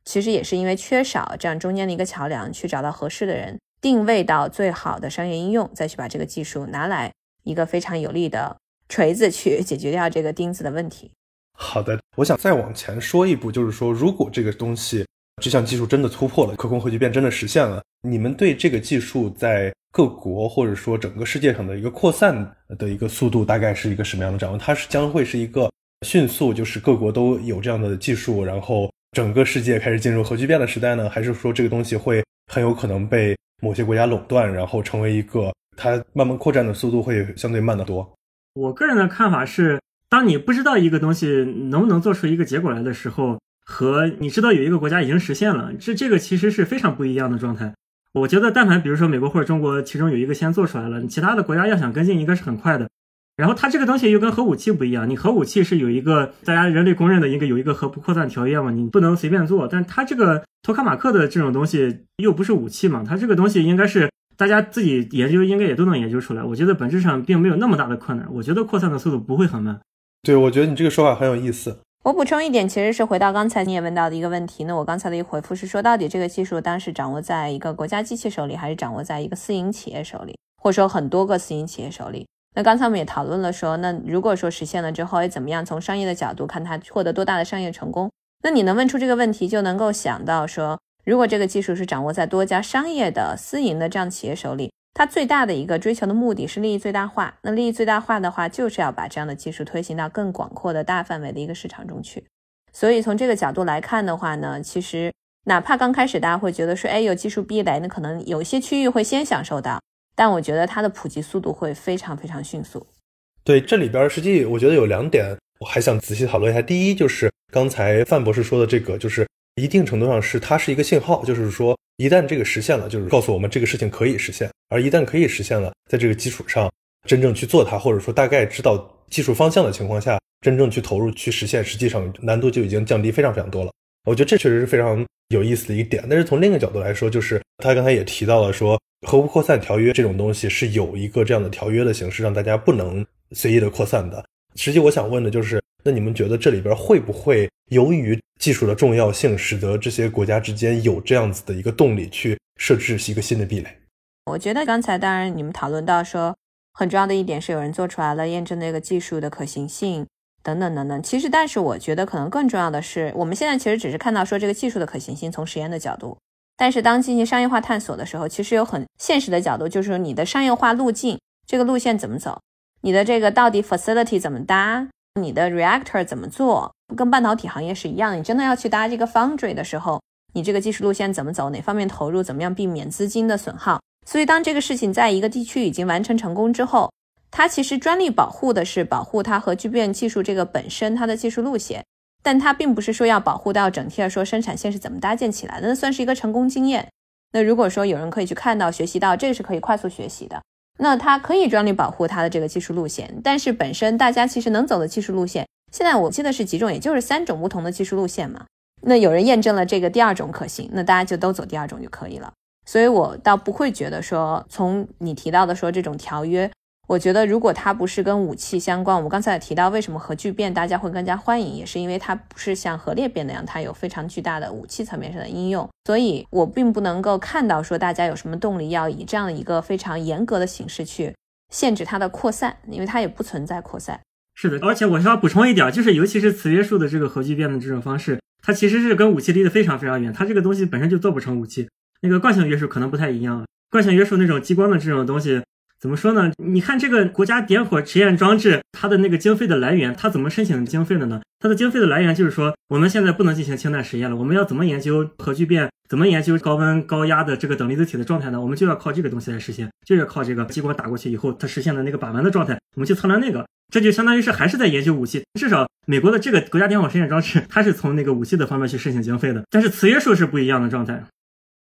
E: 其实也是因为缺少这样中间的一个桥梁，去找到合适的人，定位到最好的商业应用，再去把这个技术拿来一个非常有力的锤子去解决掉这个钉子的问题。
C: 好的，我想再往前说一步，就是说，如果这个东西。这项技术真的突破了，可控核聚变真的实现了。你们对这个技术在各国或者说整个世界上的一个扩散的一个速度，大概是一个什么样的展望？它是将会是一个迅速，就是各国都有这样的技术，然后整个世界开始进入核聚变的时代呢？还是说这个东西会很有可能被某些国家垄断，然后成为一个它慢慢扩展的速度会相对慢得多？
D: 我个人的看法是，当你不知道一个东西能不能做出一个结果来的时候。和你知道有一个国家已经实现了，这这个其实是非常不一样的状态。我觉得，但凡比如说美国或者中国，其中有一个先做出来了，其他的国家要想跟进，应该是很快的。然后它这个东西又跟核武器不一样，你核武器是有一个大家人类公认的一个有一个核不扩散条约嘛，你不能随便做。但它这个托卡马克的这种东西又不是武器嘛，它这个东西应该是大家自己研究，应该也都能研究出来。我觉得本质上并没有那么大的困难，我觉得扩散的速度不会很慢。
C: 对，我觉得你这个说法很有意思。
E: 我补充一点，其实是回到刚才你也问到的一个问题。那我刚才的一个回复是说，到底这个技术当时掌握在一个国家机器手里，还是掌握在一个私营企业手里，或者说很多个私营企业手里？那刚才我们也讨论了说，那如果说实现了之后，哎，怎么样？从商业的角度看，它获得多大的商业成功？那你能问出这个问题，就能够想到说，如果这个技术是掌握在多家商业的私营的这样企业手里。它最大的一个追求的目的是利益最大化。那利益最大化的话，就是要把这样的技术推行到更广阔的大范围的一个市场中去。所以从这个角度来看的话呢，其实哪怕刚开始大家会觉得说，哎，有技术壁垒，那可能有一些区域会先享受到，但我觉得它的普及速度会非常非常迅速。
C: 对，这里边实际我觉得有两点，我还想仔细讨论一下。第一就是刚才范博士说的这个，就是一定程度上是它是一个信号，就是说一旦这个实现了，就是告诉我们这个事情可以实现。而一旦可以实现了，在这个基础上真正去做它，或者说大概知道技术方向的情况下。真正去投入去实现，实际上难度就已经降低非常非常多了。我觉得这确实是非常有意思的一点。但是从另一个角度来说，就是他刚才也提到了说，核不扩散条约这种东西是有一个这样的条约的形式，让大家不能随意的扩散的。实际我想问的就是，那你们觉得这里边会不会由于技术的重要性，使得这些国家之间有这样子的一个动力去设置一个新的壁垒？
E: 我觉得刚才当然你们讨论到说，很重要的一点是有人做出来了验证那个技术的可行性。等等等等，其实，但是我觉得可能更重要的是，我们现在其实只是看到说这个技术的可行性从实验的角度，但是当进行商业化探索的时候，其实有很现实的角度，就是说你的商业化路径，这个路线怎么走，你的这个到底 facility 怎么搭，你的 reactor 怎么做，跟半导体行业是一样，你真的要去搭这个 foundry 的时候，你这个技术路线怎么走，哪方面投入，怎么样避免资金的损耗。所以当这个事情在一个地区已经完成成功之后，它其实专利保护的是保护它核聚变技术这个本身它的技术路线，但它并不是说要保护到整体的说生产线是怎么搭建起来的，那算是一个成功经验。那如果说有人可以去看到、学习到，这个是可以快速学习的。那它可以专利保护它的这个技术路线，但是本身大家其实能走的技术路线，现在我记得是几种，也就是三种不同的技术路线嘛。那有人验证了这个第二种可行，那大家就都走第二种就可以了。所以我倒不会觉得说，从你提到的说这种条约。我觉得，如果它不是跟武器相关，我们刚才也提到，为什么核聚变大家会更加欢迎，也是因为它不是像核裂变那样，它有非常巨大的武器层面上的应用。所以我并不能够看到说大家有什么动力要以这样的一个非常严格的形式去限制它的扩散，因为它也不存在扩散。
D: 是的，而且我需要补充一点，就是尤其是磁约束的这个核聚变的这种方式，它其实是跟武器离得非常非常远，它这个东西本身就做不成武器。那个惯性约束可能不太一样，惯性约束那种激光的这种东西。怎么说呢？你看这个国家点火实验装置，它的那个经费的来源，它怎么申请经费的呢？它的经费的来源就是说，我们现在不能进行氢弹实验了，我们要怎么研究核聚变？怎么研究高温高压的这个等离子体的状态呢？我们就要靠这个东西来实现，就要靠这个激光打过去以后，它实现的那个把玩的状态，我们去测量那个，这就相当于是还是在研究武器。至少美国的这个国家电网实验装置，它是从那个武器的方面去申请经费的，但是磁约束是不一样的状态。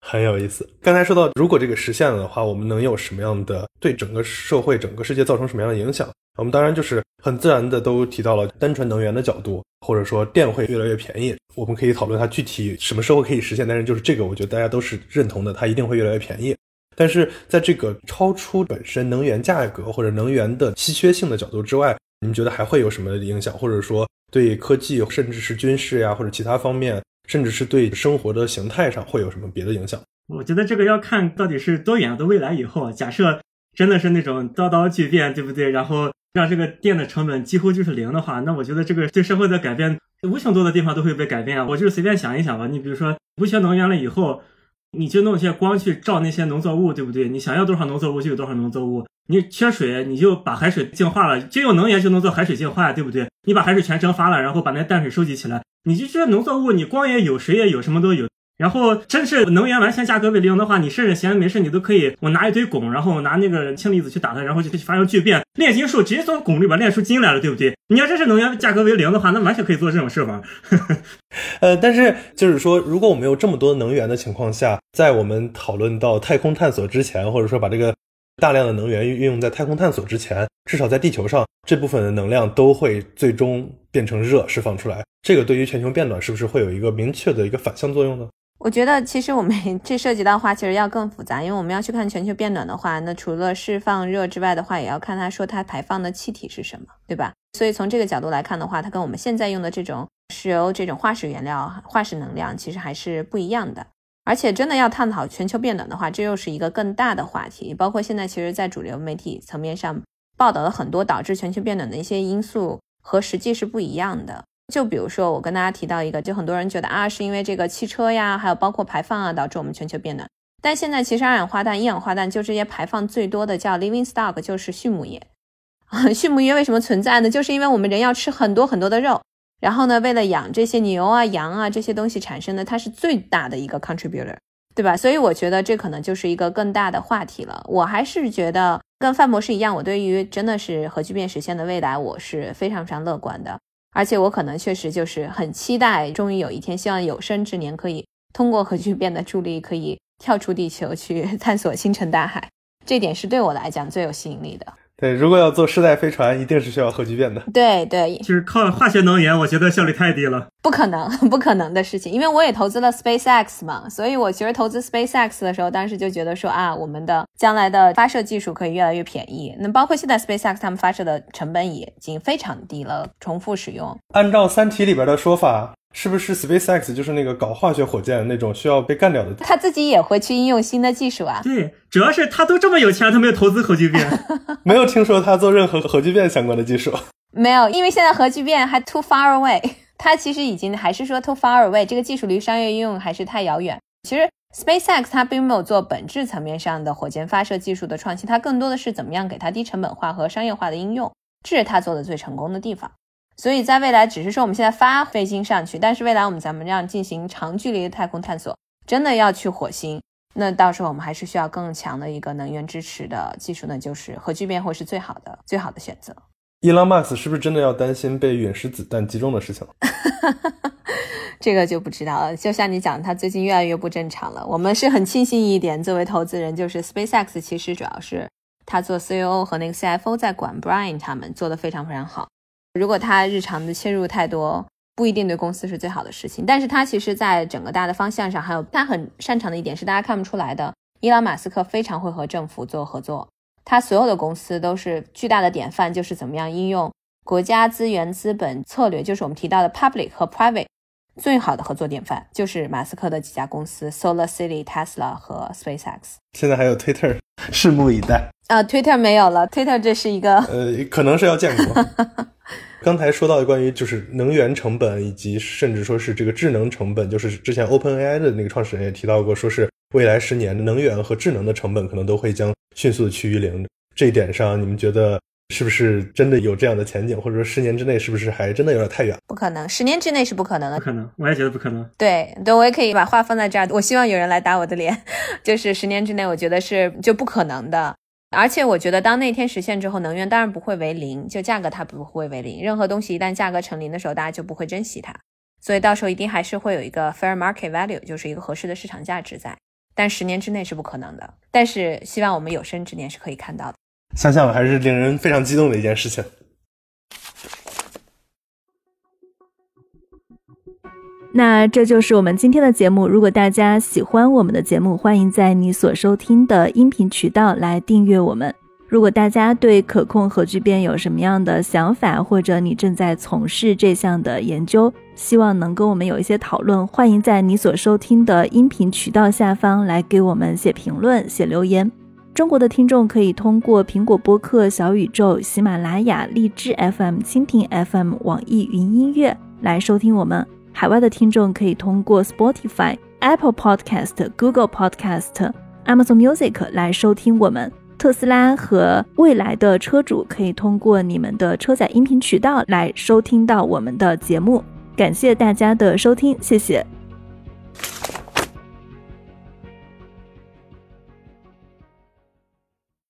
C: 很有意思。刚才说到，如果这个实现了的话，我们能有什么样的对整个社会、整个世界造成什么样的影响？我们当然就是很自然的都提到了单纯能源的角度，或者说电会越来越便宜。我们可以讨论它具体什么时候可以实现，但是就是这个，我觉得大家都是认同的，它一定会越来越便宜。但是在这个超出本身能源价格或者能源的稀缺性的角度之外，你们觉得还会有什么影响？或者说对科技，甚至是军事呀，或者其他方面？甚至是对生活的形态上会有什么别的影响？
D: 我觉得这个要看到底是多远的未来以后。假设真的是那种刀刀巨变，对不对？然后让这个电的成本几乎就是零的话，那我觉得这个对社会的改变，无穷多的地方都会被改变啊。我就随便想一想吧。你比如说不缺能源了以后，你就弄些光去照那些农作物，对不对？你想要多少农作物就有多少农作物。你缺水，你就把海水净化了，就有能源就能做海水净化，对不对？你把海水全蒸发了，然后把那淡水收集起来。你就这农作物，你光也有，水也有，什么都有。然后真是能源完全价格为零的话，你甚至闲没事你都可以，我拿一堆汞，然后拿那个氢离子去打它，然后就发生聚变，炼金术直接从汞里边炼出金来了，对不对？你要真是能源价格为零的话，那完全可以做这种事吧。
C: 呃，但是就是说，如果我们有这么多能源的情况下，在我们讨论到太空探索之前，或者说把这个。大量的能源运用在太空探索之前，至少在地球上，这部分的能量都会最终变成热释放出来。这个对于全球变暖是不是会有一个明确的一个反向作用呢？
E: 我觉得其实我们 <laughs> 这涉及到话，其实要更复杂，因为我们要去看全球变暖的话，那除了释放热之外的话，也要看它说它排放的气体是什么，对吧？所以从这个角度来看的话，它跟我们现在用的这种石油这种化石原料、化石能量其实还是不一样的。而且真的要探讨全球变暖的话，这又是一个更大的话题。包括现在，其实，在主流媒体层面上报道了很多导致全球变暖的一些因素，和实际是不一样的。就比如说，我跟大家提到一个，就很多人觉得啊，是因为这个汽车呀，还有包括排放啊，导致我们全球变暖。但现在其实二氧化碳、一氧化碳就这些排放最多的叫 living stock，就是畜牧业。<laughs> 畜牧业为什么存在呢？就是因为我们人要吃很多很多的肉。然后呢，为了养这些牛啊、羊啊这些东西产生的，它是最大的一个 contributor，对吧？所以我觉得这可能就是一个更大的话题了。我还是觉得跟范博士一样，我对于真的是核聚变实现的未来，我是非常非常乐观的。而且我可能确实就是很期待，终于有一天，希望有生之年可以通过核聚变的助力，可以跳出地球去 <laughs> 探索星辰大海。这点是对我来讲最有吸引力的。
C: 对，如果要做世代飞船，一定是需要核聚变的。
E: 对对，
D: 就是靠化学能源，我觉得效率太低了，
E: 不可能，<laughs> 不可能的事情。因为我也投资了 SpaceX 嘛，所以我其实投资 SpaceX 的时候，当时就觉得说啊，我们的将来的发射技术可以越来越便宜。那包括现在 SpaceX 他们发射的成本也已经非常低了，重复使用。
C: 按照《三体》里边的说法。是不是 SpaceX 就是那个搞化学火箭那种需要被干掉的？
E: 他自己也会去应用新的技术啊。
D: 对，主要是他都这么有钱，他没有投资核聚变，<laughs>
C: 没有听说他做任何核聚变相关的技术。<laughs>
E: 没有，因为现在核聚变还 too far away，<laughs> 他其实已经还是说 too far away，这个技术离商业应用还是太遥远。其实 SpaceX 它并没有做本质层面上的火箭发射技术的创新，它更多的是怎么样给它低成本化和商业化的应用，这是它做的最成功的地方。所以在未来，只是说我们现在发卫星上去，但是未来我们咱们这样进行长距离的太空探索，真的要去火星，那到时候我们还是需要更强的一个能源支持的技术呢，就是核聚变会是最好的、最好的选择。
C: 伊朗马斯是不是真的要担心被陨石子弹击中的事情？<laughs>
E: 这个就不知道了。就像你讲，他最近越来越不正常了。我们是很庆幸一点，作为投资人，就是 SpaceX 其实主要是他做 CEO 和那个 CFO 在管，Brian 他们做的非常非常好。如果他日常的切入太多，不一定对公司是最好的事情。但是他其实在整个大的方向上，还有他很擅长的一点是大家看不出来的。伊朗马斯克非常会和政府做合作，他所有的公司都是巨大的典范，就是怎么样应用国家资源资本策略，就是我们提到的 public 和 private 最好的合作典范，就是马斯克的几家公司 Solar City、Tesla 和 SpaceX。
C: 现在还有 Twitter，拭目以待
E: 啊！Twitter 没有了，Twitter 这是一个
C: 呃，可能是要建国。<laughs> 刚才说到的关于就是能源成本，以及甚至说是这个智能成本，就是之前 OpenAI 的那个创始人也提到过，说是未来十年的能源和智能的成本可能都会将迅速的趋于零。这一点上，你们觉得是不是真的有这样的前景，或者说十年之内是不是还真的有点太远？
E: 不可能，十年之内是不可能的。
D: 不可能，我也觉得不可能。
E: 对对，我也可以把话放在这儿。我希望有人来打我的脸，<laughs> 就是十年之内，我觉得是就不可能的。而且我觉得，当那天实现之后，能源当然不会为零，就价格它不会为零。任何东西一旦价格成零的时候，大家就不会珍惜它，所以到时候一定还是会有一个 fair market value，就是一个合适的市场价值在。但十年之内是不可能的，但是希望我们有生之年是可以看到的。
C: 想想还是令人非常激动的一件事情。
A: 那这就是我们今天的节目。如果大家喜欢我们的节目，欢迎在你所收听的音频渠道来订阅我们。如果大家对可控核聚变有什么样的想法，或者你正在从事这项的研究，希望能跟我们有一些讨论，欢迎在你所收听的音频渠道下方来给我们写评论、写留言。中国的听众可以通过苹果播客、小宇宙、喜马拉雅、荔枝 FM、蜻蜓 FM、网易云音乐来收听我们。海外的听众可以通过 Spotify、Apple Podcast、Google Podcast、Amazon Music 来收听我们。特斯拉和未来的车主可以通过你们的车载音频渠道来收听到我们的节目。感谢大家的收听，谢谢。